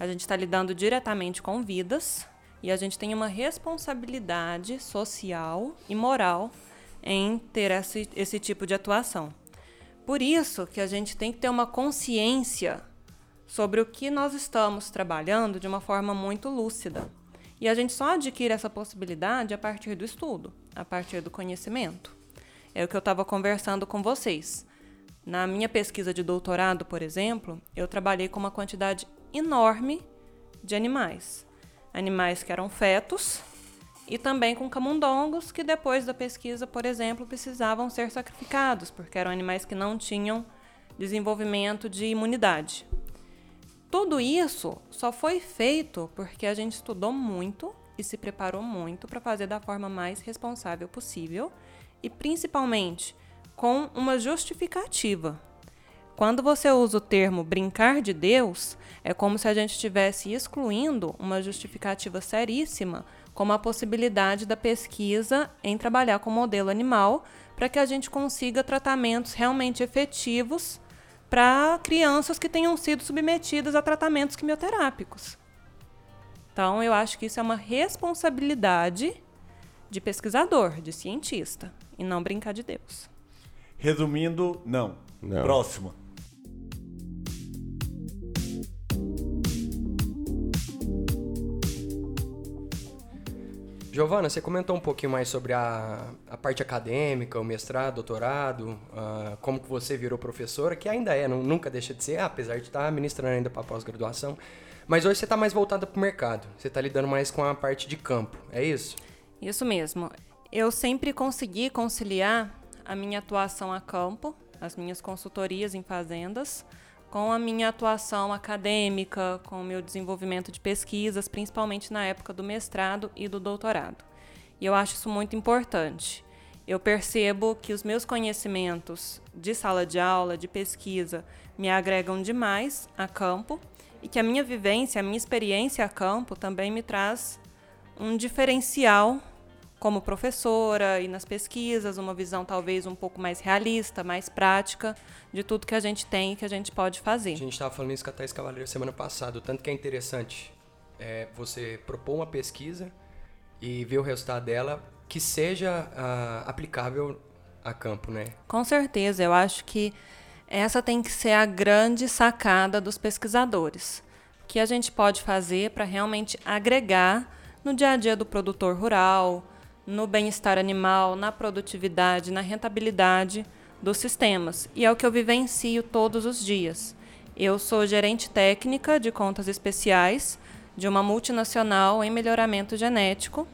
A gente está lidando diretamente com vidas e a gente tem uma responsabilidade social e moral em ter esse, esse tipo de atuação. Por isso que a gente tem que ter uma consciência sobre o que nós estamos trabalhando de uma forma muito lúcida. E a gente só adquire essa possibilidade a partir do estudo, a partir do conhecimento. É o que eu estava conversando com vocês. Na minha pesquisa de doutorado, por exemplo, eu trabalhei com uma quantidade enorme de animais. Animais que eram fetos e também com camundongos que depois da pesquisa, por exemplo, precisavam ser sacrificados, porque eram animais que não tinham desenvolvimento de imunidade. Tudo isso só foi feito porque a gente estudou muito e se preparou muito para fazer da forma mais responsável possível e principalmente com uma justificativa. Quando você usa o termo brincar de Deus, é como se a gente estivesse excluindo uma justificativa seríssima, como a possibilidade da pesquisa em trabalhar com modelo animal para que a gente consiga tratamentos realmente efetivos para crianças que tenham sido submetidas a tratamentos quimioterápicos. Então, eu acho que isso é uma responsabilidade de pesquisador, de cientista, e não brincar de Deus. Resumindo, não. Não. Próximo. Giovana, você comentou um pouquinho mais sobre a, a parte acadêmica, o mestrado, doutorado, ah, como que você virou professora, que ainda é, nu- nunca deixa de ser, apesar de estar ministrando ainda para pós-graduação. Mas hoje você está mais voltada para o mercado, você está lidando mais com a parte de campo, é isso? Isso mesmo. Eu sempre consegui conciliar a minha atuação a campo, as minhas consultorias em fazendas, com a minha atuação acadêmica, com o meu desenvolvimento de pesquisas, principalmente na época do mestrado e do doutorado. E eu acho isso muito importante. Eu percebo que os meus conhecimentos de sala de aula, de pesquisa, me agregam demais a campo e que a minha vivência, a minha experiência a campo também me traz um diferencial como professora e nas pesquisas, uma visão talvez um pouco mais realista, mais prática de tudo que a gente tem e que a gente pode A fazer. gente estava falando isso com a Thais Cavaleiro semana passada, tanto que é interessante é você propor uma pesquisa e ver o resultado dela que seja ah, aplicável a campo, né? Com certeza, eu acho que essa tem que ser a grande sacada dos pesquisadores. O que a gente pode fazer para realmente agregar no dia a dia do produtor rural, no bem-estar animal, na produtividade, na rentabilidade dos sistemas. E é o que eu vivencio todos os dias. Eu sou gerente técnica de contas especiais de uma multinacional em melhoramento genético.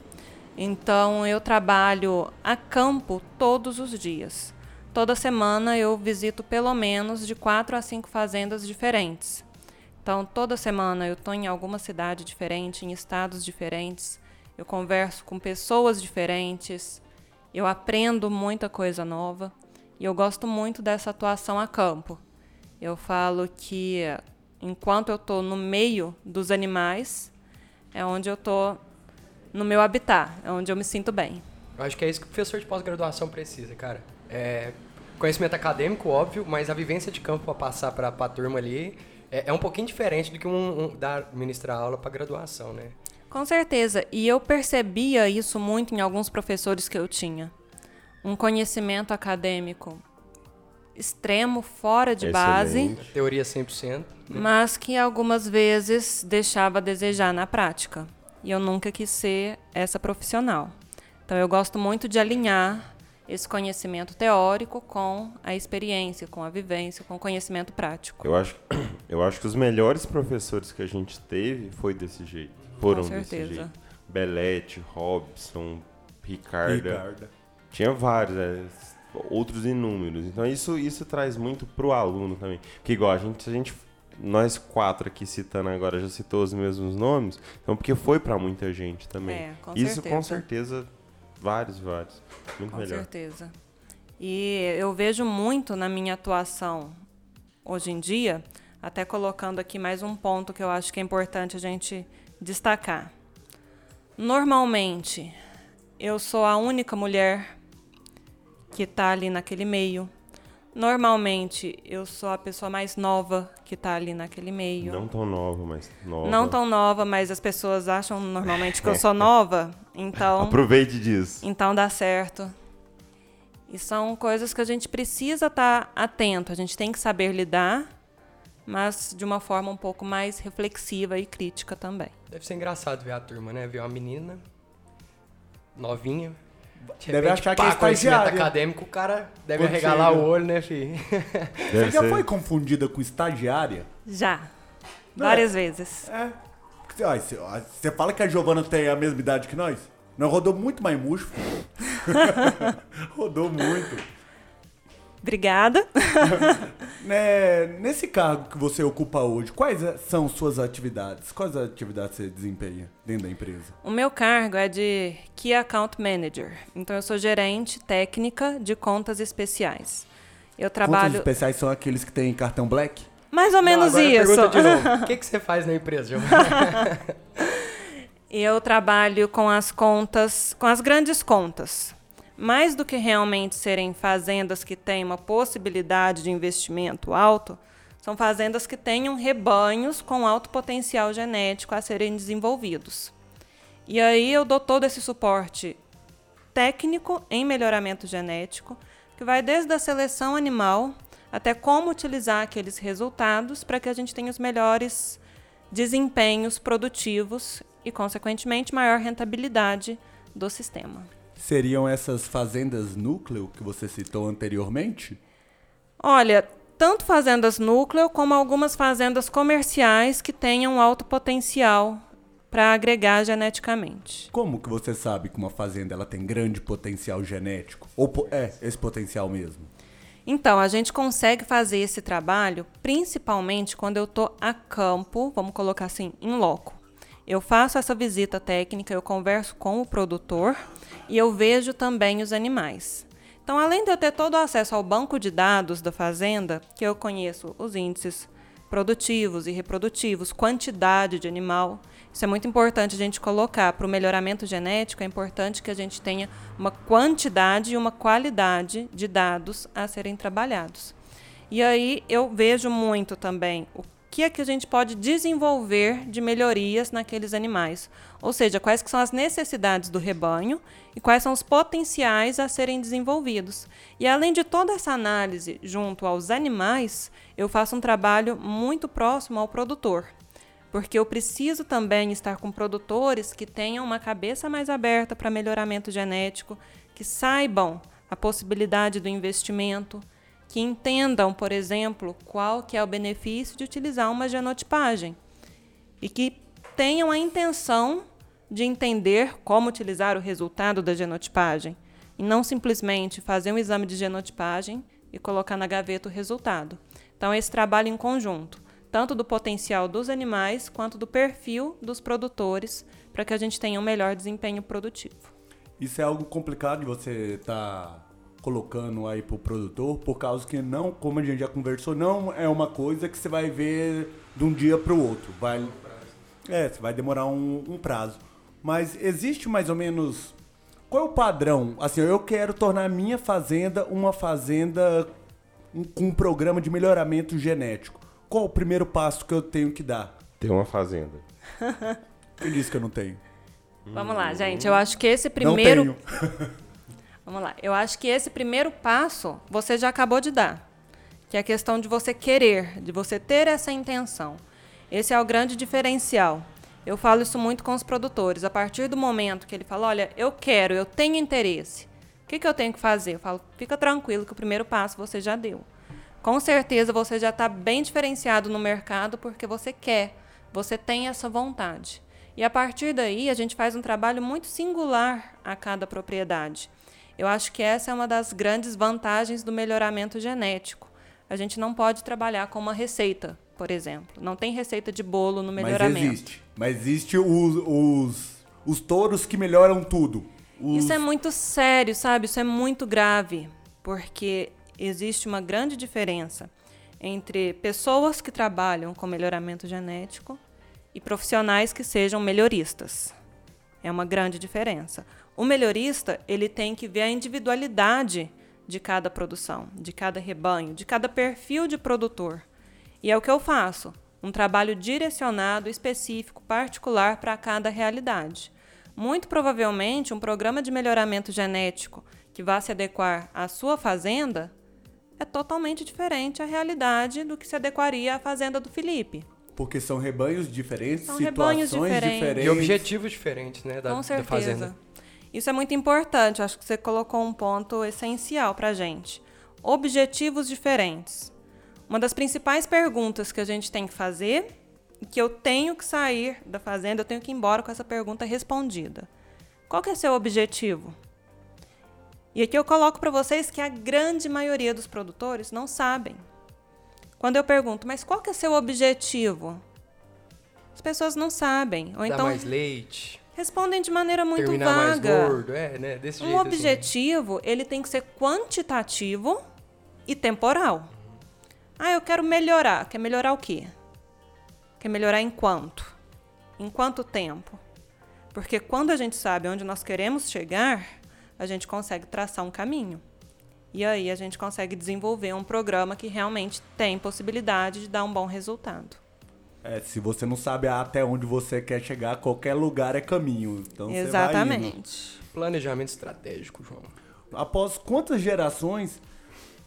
Então eu trabalho a campo todos os dias. Toda semana eu visito pelo menos de quatro a cinco fazendas diferentes. Então toda semana eu estou em alguma cidade diferente, em estados diferentes. Eu converso com pessoas diferentes. Eu aprendo muita coisa nova e eu gosto muito dessa atuação a campo. Eu falo que enquanto eu estou no meio dos animais, é onde eu estou no meu habitat, é onde eu me sinto bem. Eu acho que é isso que o professor de pós-graduação precisa, cara. É conhecimento acadêmico, óbvio, mas a vivência de campo para passar para a turma ali é, é um pouquinho diferente do que um, um dar ministrar aula para graduação, né? Com certeza. E eu percebia isso muito em alguns professores que eu tinha. Um conhecimento acadêmico extremo, fora de base, Excelente. Teoria 100%. mas que algumas vezes deixava a desejar na prática. E eu nunca quis ser essa profissional. Então eu gosto muito de alinhar esse conhecimento teórico com a experiência, com a vivência, com o conhecimento prático. Eu acho, eu acho que os melhores professores que a gente teve foi desse jeito. Foram desse certeza. jeito. Belete, Robson, Ricarda. Ricardo. Tinha vários, né? outros inúmeros. Então isso, isso traz muito pro aluno também. Porque igual a gente, a gente, nós quatro aqui citando agora já citou os mesmos nomes, então porque foi pra muita gente também. É, com isso certeza. com certeza, vários, vários. Muito Com melhor. certeza. E eu vejo muito na minha atuação hoje em dia, até colocando aqui mais um ponto que eu acho que é importante a gente destacar. Normalmente, eu sou a única mulher que está ali naquele meio. Normalmente, eu sou a pessoa mais nova que está ali naquele meio. Não tão nova, mas nova. Não tão nova, mas as pessoas acham normalmente que eu sou nova. Então, Aproveite disso. então dá certo. E são coisas que a gente precisa estar atento, a gente tem que saber lidar, mas de uma forma um pouco mais reflexiva e crítica também. Deve ser engraçado ver a turma, né? Ver uma menina novinha. de Deve repente, achar que é pá, estagiária. acadêmico, o cara deve Quando arregalar o olho, né, filho? Deve Você já foi confundida com estagiária? Já. Não Várias vezes. É. Porque, ó, Você fala que a Giovana tem a mesma idade que nós? Nós rodou muito mais murcho. rodou muito. Obrigada. Né, nesse cargo que você ocupa hoje, quais a- são suas atividades? Quais atividades você desempenha dentro da empresa? O meu cargo é de Key Account Manager. Então eu sou gerente técnica de contas especiais. Eu Contas trabalho especiais são aqueles que têm cartão black? mais ou menos Não, agora isso. Pergunta de novo. O que, que você faz na empresa, Giovana? Eu trabalho com as contas, com as grandes contas. Mais do que realmente serem fazendas que têm uma possibilidade de investimento alto, são fazendas que tenham rebanhos com alto potencial genético a serem desenvolvidos. E aí eu dou todo esse suporte técnico em melhoramento genético, que vai desde a seleção animal até como utilizar aqueles resultados para que a gente tenha os melhores desempenhos produtivos e, consequentemente, maior rentabilidade do sistema. Seriam essas fazendas núcleo que você citou anteriormente? Olha, tanto fazendas núcleo como algumas fazendas comerciais que tenham alto potencial para agregar geneticamente. Como que você sabe que uma fazenda ela tem grande potencial genético? Ou é esse potencial mesmo? Então, a gente consegue fazer esse trabalho principalmente quando eu estou a campo, vamos colocar assim, em loco. Eu faço essa visita técnica, eu converso com o produtor e eu vejo também os animais. Então, além de eu ter todo o acesso ao banco de dados da fazenda, que eu conheço os índices produtivos e reprodutivos, quantidade de animal, isso é muito importante a gente colocar. Para o melhoramento genético, é importante que a gente tenha uma quantidade e uma qualidade de dados a serem trabalhados. E aí eu vejo muito também o que é que a gente pode desenvolver de melhorias naqueles animais. Ou seja, quais que são as necessidades do rebanho e quais são os potenciais a serem desenvolvidos. E além de toda essa análise junto aos animais, eu faço um trabalho muito próximo ao produtor porque eu preciso também estar com produtores que tenham uma cabeça mais aberta para melhoramento genético, que saibam a possibilidade do investimento, que entendam, por exemplo, qual que é o benefício de utilizar uma genotipagem e que tenham a intenção de entender como utilizar o resultado da genotipagem e não simplesmente fazer um exame de genotipagem e colocar na gaveta o resultado. Então, esse trabalho em conjunto tanto do potencial dos animais quanto do perfil dos produtores, para que a gente tenha um melhor desempenho produtivo. Isso é algo complicado de você estar tá colocando aí para o produtor, por causa que não, como a gente já conversou, não é uma coisa que você vai ver de um dia para o outro. Vai, é, você vai demorar um, um prazo. Mas existe mais ou menos qual é o padrão? Assim, eu quero tornar a minha fazenda uma fazenda com um programa de melhoramento genético. Qual o primeiro passo que eu tenho que dar? Ter uma fazenda. Quem disse que eu não tenho? Vamos lá, gente. Eu acho que esse primeiro. Não tenho. Vamos lá. Eu acho que esse primeiro passo você já acabou de dar. Que é a questão de você querer, de você ter essa intenção. Esse é o grande diferencial. Eu falo isso muito com os produtores. A partir do momento que ele fala, olha, eu quero, eu tenho interesse, o que, que eu tenho que fazer? Eu falo, fica tranquilo que o primeiro passo você já deu com certeza você já está bem diferenciado no mercado porque você quer, você tem essa vontade. E a partir daí a gente faz um trabalho muito singular a cada propriedade. Eu acho que essa é uma das grandes vantagens do melhoramento genético. A gente não pode trabalhar com uma receita, por exemplo. Não tem receita de bolo no melhoramento. Mas existe. Mas existe os, os, os touros que melhoram tudo. Os... Isso é muito sério, sabe? Isso é muito grave. Porque existe uma grande diferença entre pessoas que trabalham com melhoramento genético e profissionais que sejam melhoristas. É uma grande diferença. O melhorista, ele tem que ver a individualidade de cada produção, de cada rebanho, de cada perfil de produtor. E é o que eu faço, um trabalho direcionado, específico, particular para cada realidade. Muito provavelmente, um programa de melhoramento genético que vá se adequar à sua fazenda é totalmente diferente a realidade do que se adequaria à fazenda do Felipe. Porque são rebanhos diferentes, são situações diferentes. diferentes. E objetivos diferentes, né, da, Com certeza. da fazenda. Isso é muito importante, acho que você colocou um ponto essencial para a gente. Objetivos diferentes. Uma das principais perguntas que a gente tem que fazer, que eu tenho que sair da fazenda, eu tenho que ir embora com essa pergunta respondida. Qual que é seu objetivo? E aqui eu coloco para vocês que a grande maioria dos produtores não sabem. Quando eu pergunto, mas qual que é seu objetivo? As pessoas não sabem. Ou Dar então mais leite. Respondem de maneira muito terminar vaga. mais gordo, é, né? Desse um jeito, objetivo, assim. ele tem que ser quantitativo e temporal. Ah, eu quero melhorar. Quer melhorar o quê? Quer melhorar em quanto? Em quanto tempo? Porque quando a gente sabe onde nós queremos chegar, a gente consegue traçar um caminho. E aí a gente consegue desenvolver um programa que realmente tem possibilidade de dar um bom resultado. É, se você não sabe até onde você quer chegar, qualquer lugar é caminho. Então você vai indo. Exatamente. Planejamento estratégico, João. Após quantas gerações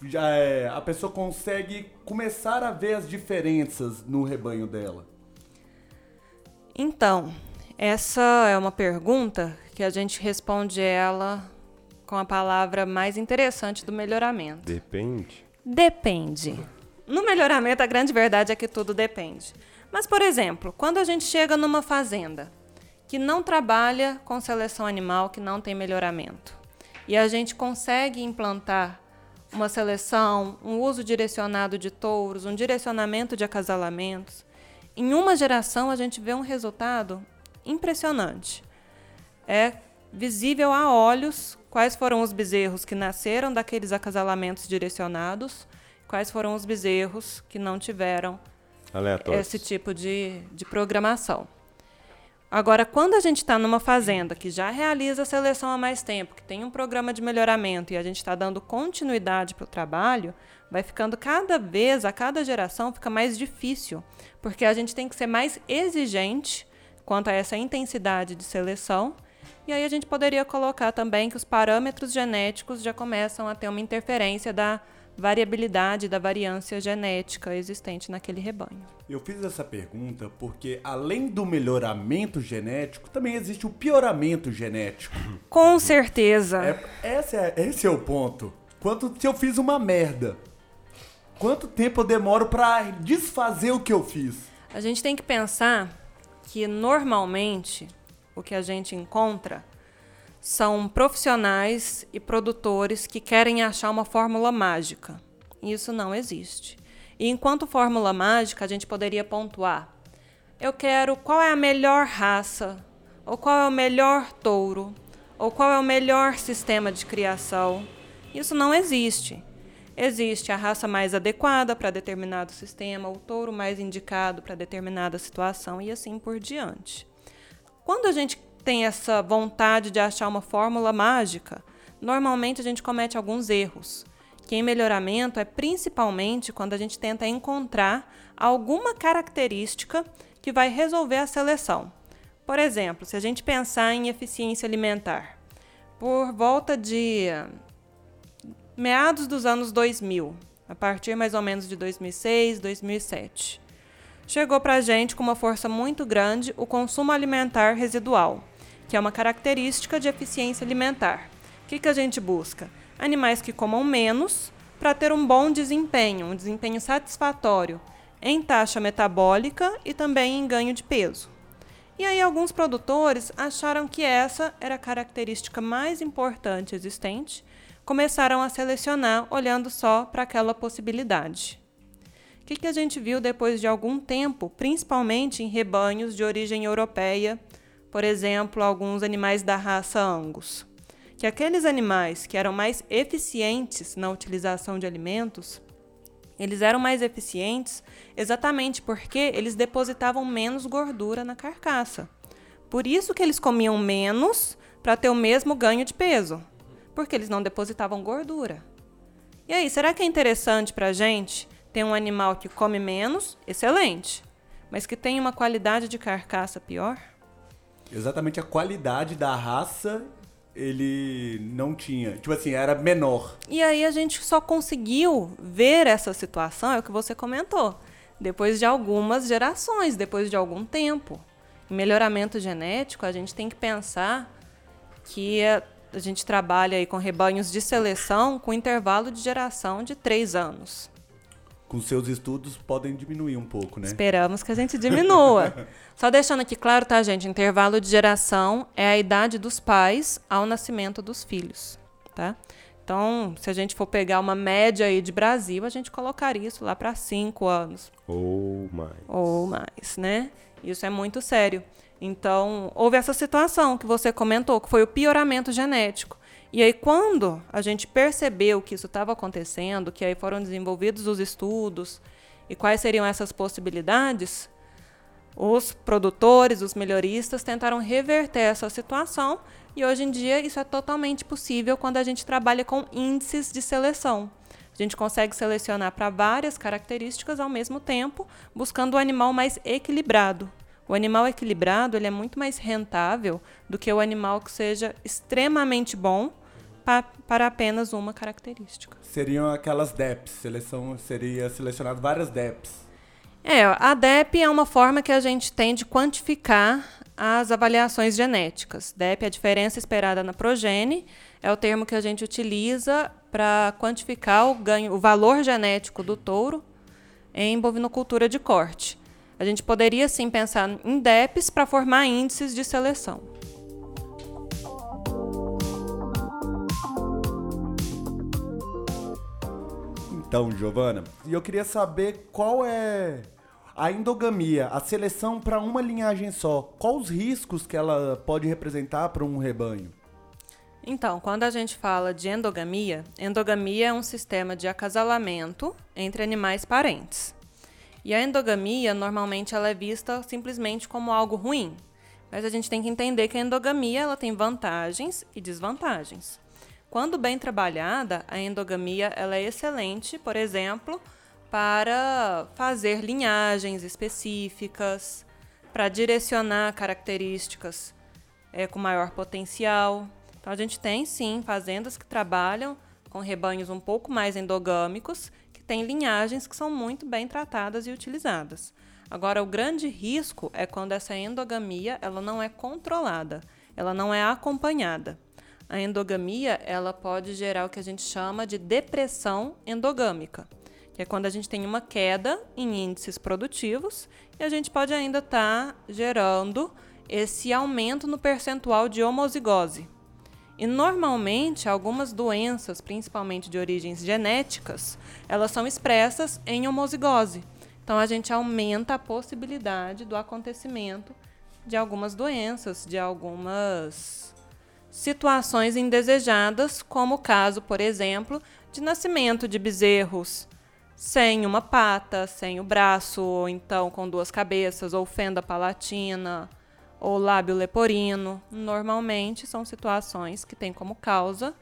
já é, a pessoa consegue começar a ver as diferenças no rebanho dela? Então, essa é uma pergunta que a gente responde ela com a palavra mais interessante do melhoramento. Depende. Depende. No melhoramento, a grande verdade é que tudo depende. Mas, por exemplo, quando a gente chega numa fazenda que não trabalha com seleção animal, que não tem melhoramento, e a gente consegue implantar uma seleção, um uso direcionado de touros, um direcionamento de acasalamentos, em uma geração a gente vê um resultado impressionante. É visível a olhos quais foram os bezerros que nasceram daqueles acasalamentos direcionados, quais foram os bezerros que não tiveram Aleatório. esse tipo de, de programação. Agora, quando a gente está numa fazenda que já realiza a seleção há mais tempo, que tem um programa de melhoramento e a gente está dando continuidade para o trabalho, vai ficando cada vez, a cada geração, fica mais difícil, porque a gente tem que ser mais exigente quanto a essa intensidade de seleção. E aí a gente poderia colocar também que os parâmetros genéticos já começam a ter uma interferência da variabilidade, da variância genética existente naquele rebanho. Eu fiz essa pergunta porque, além do melhoramento genético, também existe o pioramento genético. Com certeza. É, esse, é, esse é o ponto. Quanto se eu fiz uma merda? Quanto tempo eu demoro pra desfazer o que eu fiz? A gente tem que pensar que normalmente o que a gente encontra são profissionais e produtores que querem achar uma fórmula mágica. Isso não existe. E enquanto fórmula mágica, a gente poderia pontuar: eu quero qual é a melhor raça, ou qual é o melhor touro, ou qual é o melhor sistema de criação. Isso não existe. Existe a raça mais adequada para determinado sistema, o touro mais indicado para determinada situação e assim por diante. Quando a gente tem essa vontade de achar uma fórmula mágica, normalmente a gente comete alguns erros. Que em melhoramento é principalmente quando a gente tenta encontrar alguma característica que vai resolver a seleção. Por exemplo, se a gente pensar em eficiência alimentar, por volta de meados dos anos 2000, a partir mais ou menos de 2006, 2007, chegou para a gente com uma força muito grande o consumo alimentar residual, que é uma característica de eficiência alimentar. O que, que a gente busca? Animais que comam menos para ter um bom desempenho, um desempenho satisfatório em taxa metabólica e também em ganho de peso. E aí alguns produtores acharam que essa era a característica mais importante existente começaram a selecionar olhando só para aquela possibilidade. O que, que a gente viu depois de algum tempo, principalmente em rebanhos de origem europeia, por exemplo, alguns animais da raça Angus? Que aqueles animais que eram mais eficientes na utilização de alimentos, eles eram mais eficientes exatamente porque eles depositavam menos gordura na carcaça. Por isso que eles comiam menos para ter o mesmo ganho de peso porque eles não depositavam gordura. E aí, será que é interessante para a gente ter um animal que come menos? Excelente. Mas que tem uma qualidade de carcaça pior? Exatamente a qualidade da raça ele não tinha. Tipo assim, era menor. E aí a gente só conseguiu ver essa situação, é o que você comentou, depois de algumas gerações, depois de algum tempo. Em melhoramento genético, a gente tem que pensar que a gente trabalha aí com rebanhos de seleção com intervalo de geração de três anos. Com seus estudos podem diminuir um pouco, né? Esperamos que a gente diminua. Só deixando aqui claro, tá, gente? Intervalo de geração é a idade dos pais ao nascimento dos filhos, tá? Então, se a gente for pegar uma média aí de Brasil, a gente colocaria isso lá para cinco anos. Ou mais. Ou mais, né? Isso é muito sério. Então, houve essa situação que você comentou, que foi o pioramento genético. E aí, quando a gente percebeu que isso estava acontecendo, que aí foram desenvolvidos os estudos e quais seriam essas possibilidades, Os produtores, os melhoristas tentaram reverter essa situação e hoje em dia isso é totalmente possível quando a gente trabalha com índices de seleção. A gente consegue selecionar para várias características ao mesmo tempo, buscando o animal mais equilibrado. O animal equilibrado ele é muito mais rentável do que o animal que seja extremamente bom pa para apenas uma característica. Seriam aquelas DEPs, seleção seria selecionado várias DEPs. É, a DEP é uma forma que a gente tem de quantificar as avaliações genéticas. DEP é a diferença esperada na progene, é o termo que a gente utiliza para quantificar o ganho, o valor genético do touro em bovinocultura de corte. A gente poderia sim pensar em DEPs para formar índices de seleção. Então, Giovana, e eu queria saber qual é a endogamia, a seleção para uma linhagem só. Quais os riscos que ela pode representar para um rebanho? Então, quando a gente fala de endogamia, endogamia é um sistema de acasalamento entre animais parentes. E a endogamia, normalmente, ela é vista simplesmente como algo ruim. Mas a gente tem que entender que a endogamia ela tem vantagens e desvantagens. Quando bem trabalhada, a endogamia ela é excelente, por exemplo, para fazer linhagens específicas, para direcionar características é, com maior potencial. Então, a gente tem sim fazendas que trabalham com rebanhos um pouco mais endogâmicos, que têm linhagens que são muito bem tratadas e utilizadas. Agora, o grande risco é quando essa endogamia ela não é controlada, ela não é acompanhada. A endogamia ela pode gerar o que a gente chama de depressão endogâmica que é quando a gente tem uma queda em índices produtivos e a gente pode ainda estar tá gerando esse aumento no percentual de homozigose. E normalmente algumas doenças, principalmente de origens genéticas, elas são expressas em homozigose. Então a gente aumenta a possibilidade do acontecimento de algumas doenças, de algumas situações indesejadas, como o caso, por exemplo, de nascimento de bezerros sem uma pata, sem o braço, ou então com duas cabeças, ou fenda palatina, ou lábio leporino. Normalmente são situações que têm como causa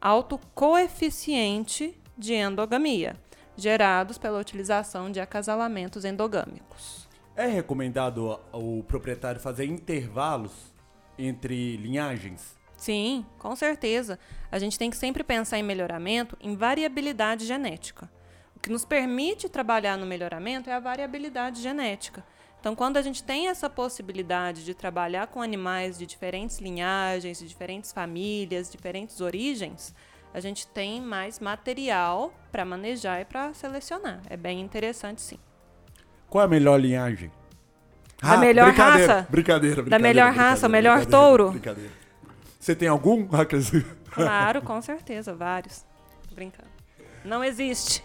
alto coeficiente de endogamia, gerados pela utilização de acasalamentos endogâmicos. É recomendado o proprietário fazer intervalos entre linhagens? Sim, com certeza. A gente tem que sempre pensar em melhoramento em variabilidade genética. O que nos permite trabalhar no melhoramento é a variabilidade genética. Então, quando a gente tem essa possibilidade de trabalhar com animais de diferentes linhagens, de diferentes famílias, diferentes origens, a gente tem mais material para manejar e para selecionar. É bem interessante, sim. Qual é a melhor linhagem? Da ah, melhor brincadeira, raça? Brincadeira, brincadeira. Da melhor raça, o melhor touro? Brincadeira. Você tem algum? Claro, com certeza, vários. Tô brincando. Não existe.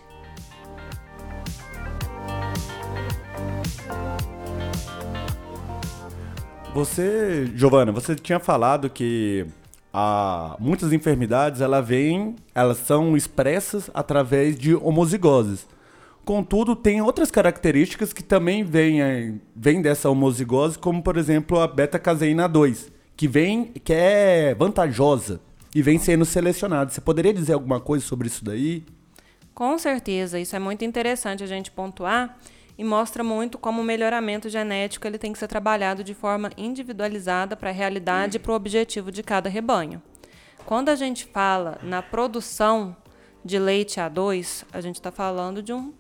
Você, Giovana, você tinha falado que a, muitas enfermidades ela vem, elas são expressas através de homozigoses. Contudo, tem outras características que também vêm, vêm dessa homozigose, como por exemplo a beta-caseína 2, que vem que é vantajosa e vem sendo selecionada. Você poderia dizer alguma coisa sobre isso daí? Com certeza, isso é muito interessante a gente pontuar e mostra muito como o melhoramento genético ele tem que ser trabalhado de forma individualizada para a realidade e para o objetivo de cada rebanho. Quando a gente fala na produção de leite A2, a gente está falando de um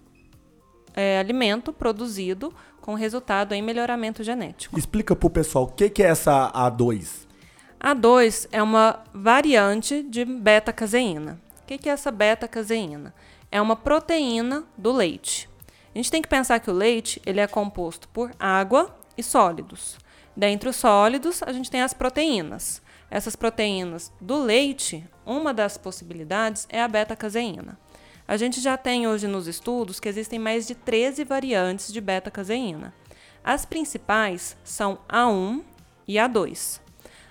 é, alimento produzido com resultado em melhoramento genético. Explica para o pessoal o que, que é essa A2. A2 é uma variante de beta-caseína. O que, que é essa beta-caseína? É uma proteína do leite. A gente tem que pensar que o leite ele é composto por água e sólidos. Dentre os sólidos, a gente tem as proteínas. Essas proteínas do leite, uma das possibilidades é a beta-caseína. A gente já tem hoje nos estudos que existem mais de 13 variantes de beta-caseína. As principais são A1 e A2.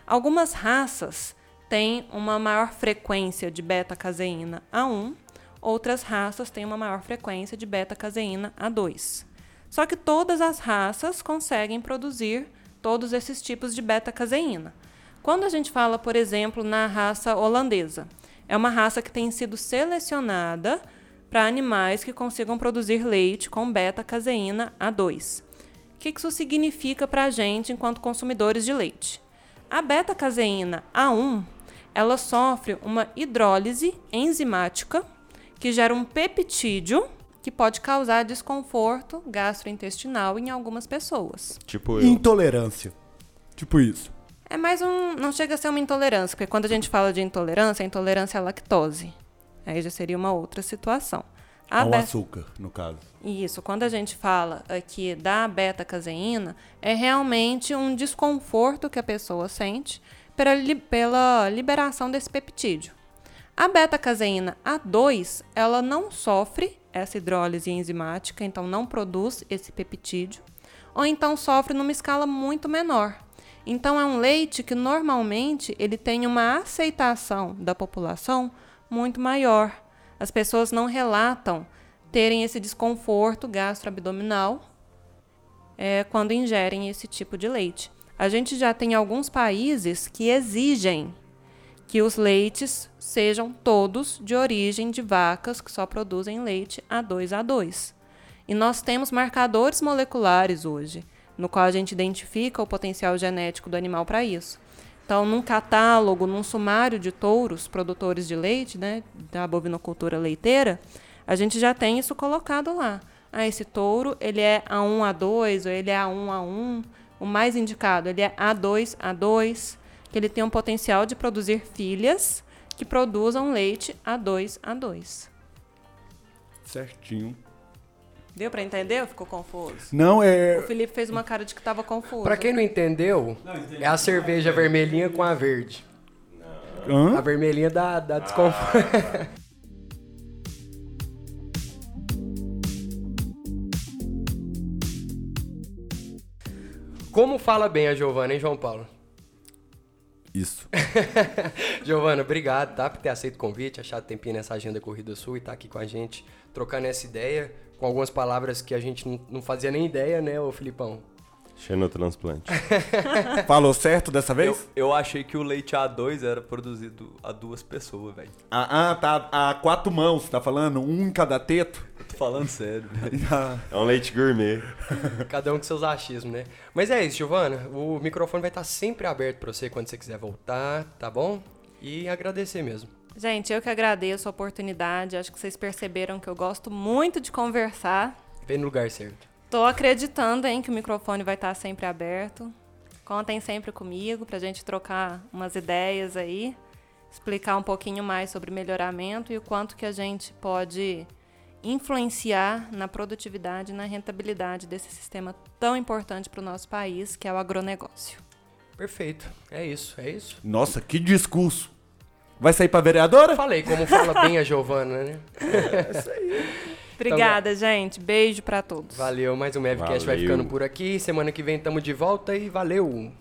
Algumas raças têm uma maior frequência de beta-caseína A1 Outras raças têm uma maior frequência de beta-caseína A2. Só que todas as raças conseguem produzir todos esses tipos de beta-caseína. Quando a gente fala, por exemplo, na raça holandesa, é uma raça que tem sido selecionada para animais que consigam produzir leite com beta-caseína A2. O que isso significa para a gente enquanto consumidores de leite? A beta-caseína A1 ela sofre uma hidrólise enzimática que gera um peptídeo que pode causar desconforto gastrointestinal em algumas pessoas. Tipo eu. Intolerância. Tipo isso. É mais um. Não chega a ser uma intolerância, porque quando a gente fala de intolerância, é intolerância à lactose. Aí já seria uma outra situação. A Ao be- açúcar, no caso. Isso, quando a gente fala aqui da beta-caseína, é realmente um desconforto que a pessoa sente pela, pela liberação desse peptídeo. A beta-caseína A2, ela não sofre essa hidrólise enzimática, então não produz esse peptídeo, ou então sofre numa escala muito menor. Então é um leite que normalmente ele tem uma aceitação da população muito maior. As pessoas não relatam terem esse desconforto gastroabdominal é, quando ingerem esse tipo de leite. A gente já tem alguns países que exigem que os leites sejam todos de origem de vacas que só produzem leite A2A2. E nós temos marcadores moleculares hoje, no qual a gente identifica o potencial genético do animal para isso. Então, num catálogo, num sumário de touros produtores de leite, né, da bovinocultura leiteira, a gente já tem isso colocado lá. Ah, esse touro, ele é A1, A2, ou ele é A1, A1. O mais indicado, ele é A2, A2, que ele tem um potencial de produzir filhas que produzam leite A2, A2. Certinho. Deu para entender ou ficou confuso? Não, O é. Felipe fez uma cara de que estava confuso. Pra quem não entendeu, é a cerveja vermelhinha com a verde. A Hã? vermelhinha dá, dá desconforto. Como fala bem a Giovana, hein, João Paulo? Isso. Giovana, obrigado, tá? Por ter aceito o convite, achado tempinho nessa agenda corrida sua e tá aqui com a gente, trocando essa ideia, com algumas palavras que a gente não, não fazia nem ideia, né, ô Filipão? Xenotransplante. Falou certo dessa Eu, vez? eu achei que o leite A2 era produzido a duas pessoas, velho. Ah, ah, tá. A quatro mãos, tá falando? Um em cada teto? Eu tô falando sério, velho. Ah, É um leite gourmet. Cada um com seus achismos, né? Mas é isso, Giovana. O microfone vai estar sempre aberto pra você quando você quiser voltar, tá bom? E agradecer mesmo. Gente, eu que agradeço a oportunidade. Acho que vocês perceberam que eu gosto muito de conversar. Vem no lugar certo. Tô acreditando hein, que o microfone vai estar sempre aberto. Contem sempre comigo pra gente trocar umas ideias aí, explicar um pouquinho mais sobre melhoramento e o quanto que a gente pode influenciar na produtividade e na rentabilidade desse sistema tão importante para o nosso país, que é o agronegócio. Perfeito. É isso, é isso. Nossa, que discurso. Vai sair pra vereadora? Falei, como fala bem a Giovana, né? É, isso aí. Obrigada, então, gente. Beijo para todos. Valeu, mais um Mavcast vai ficando por aqui. Semana que vem tamo de volta e valeu!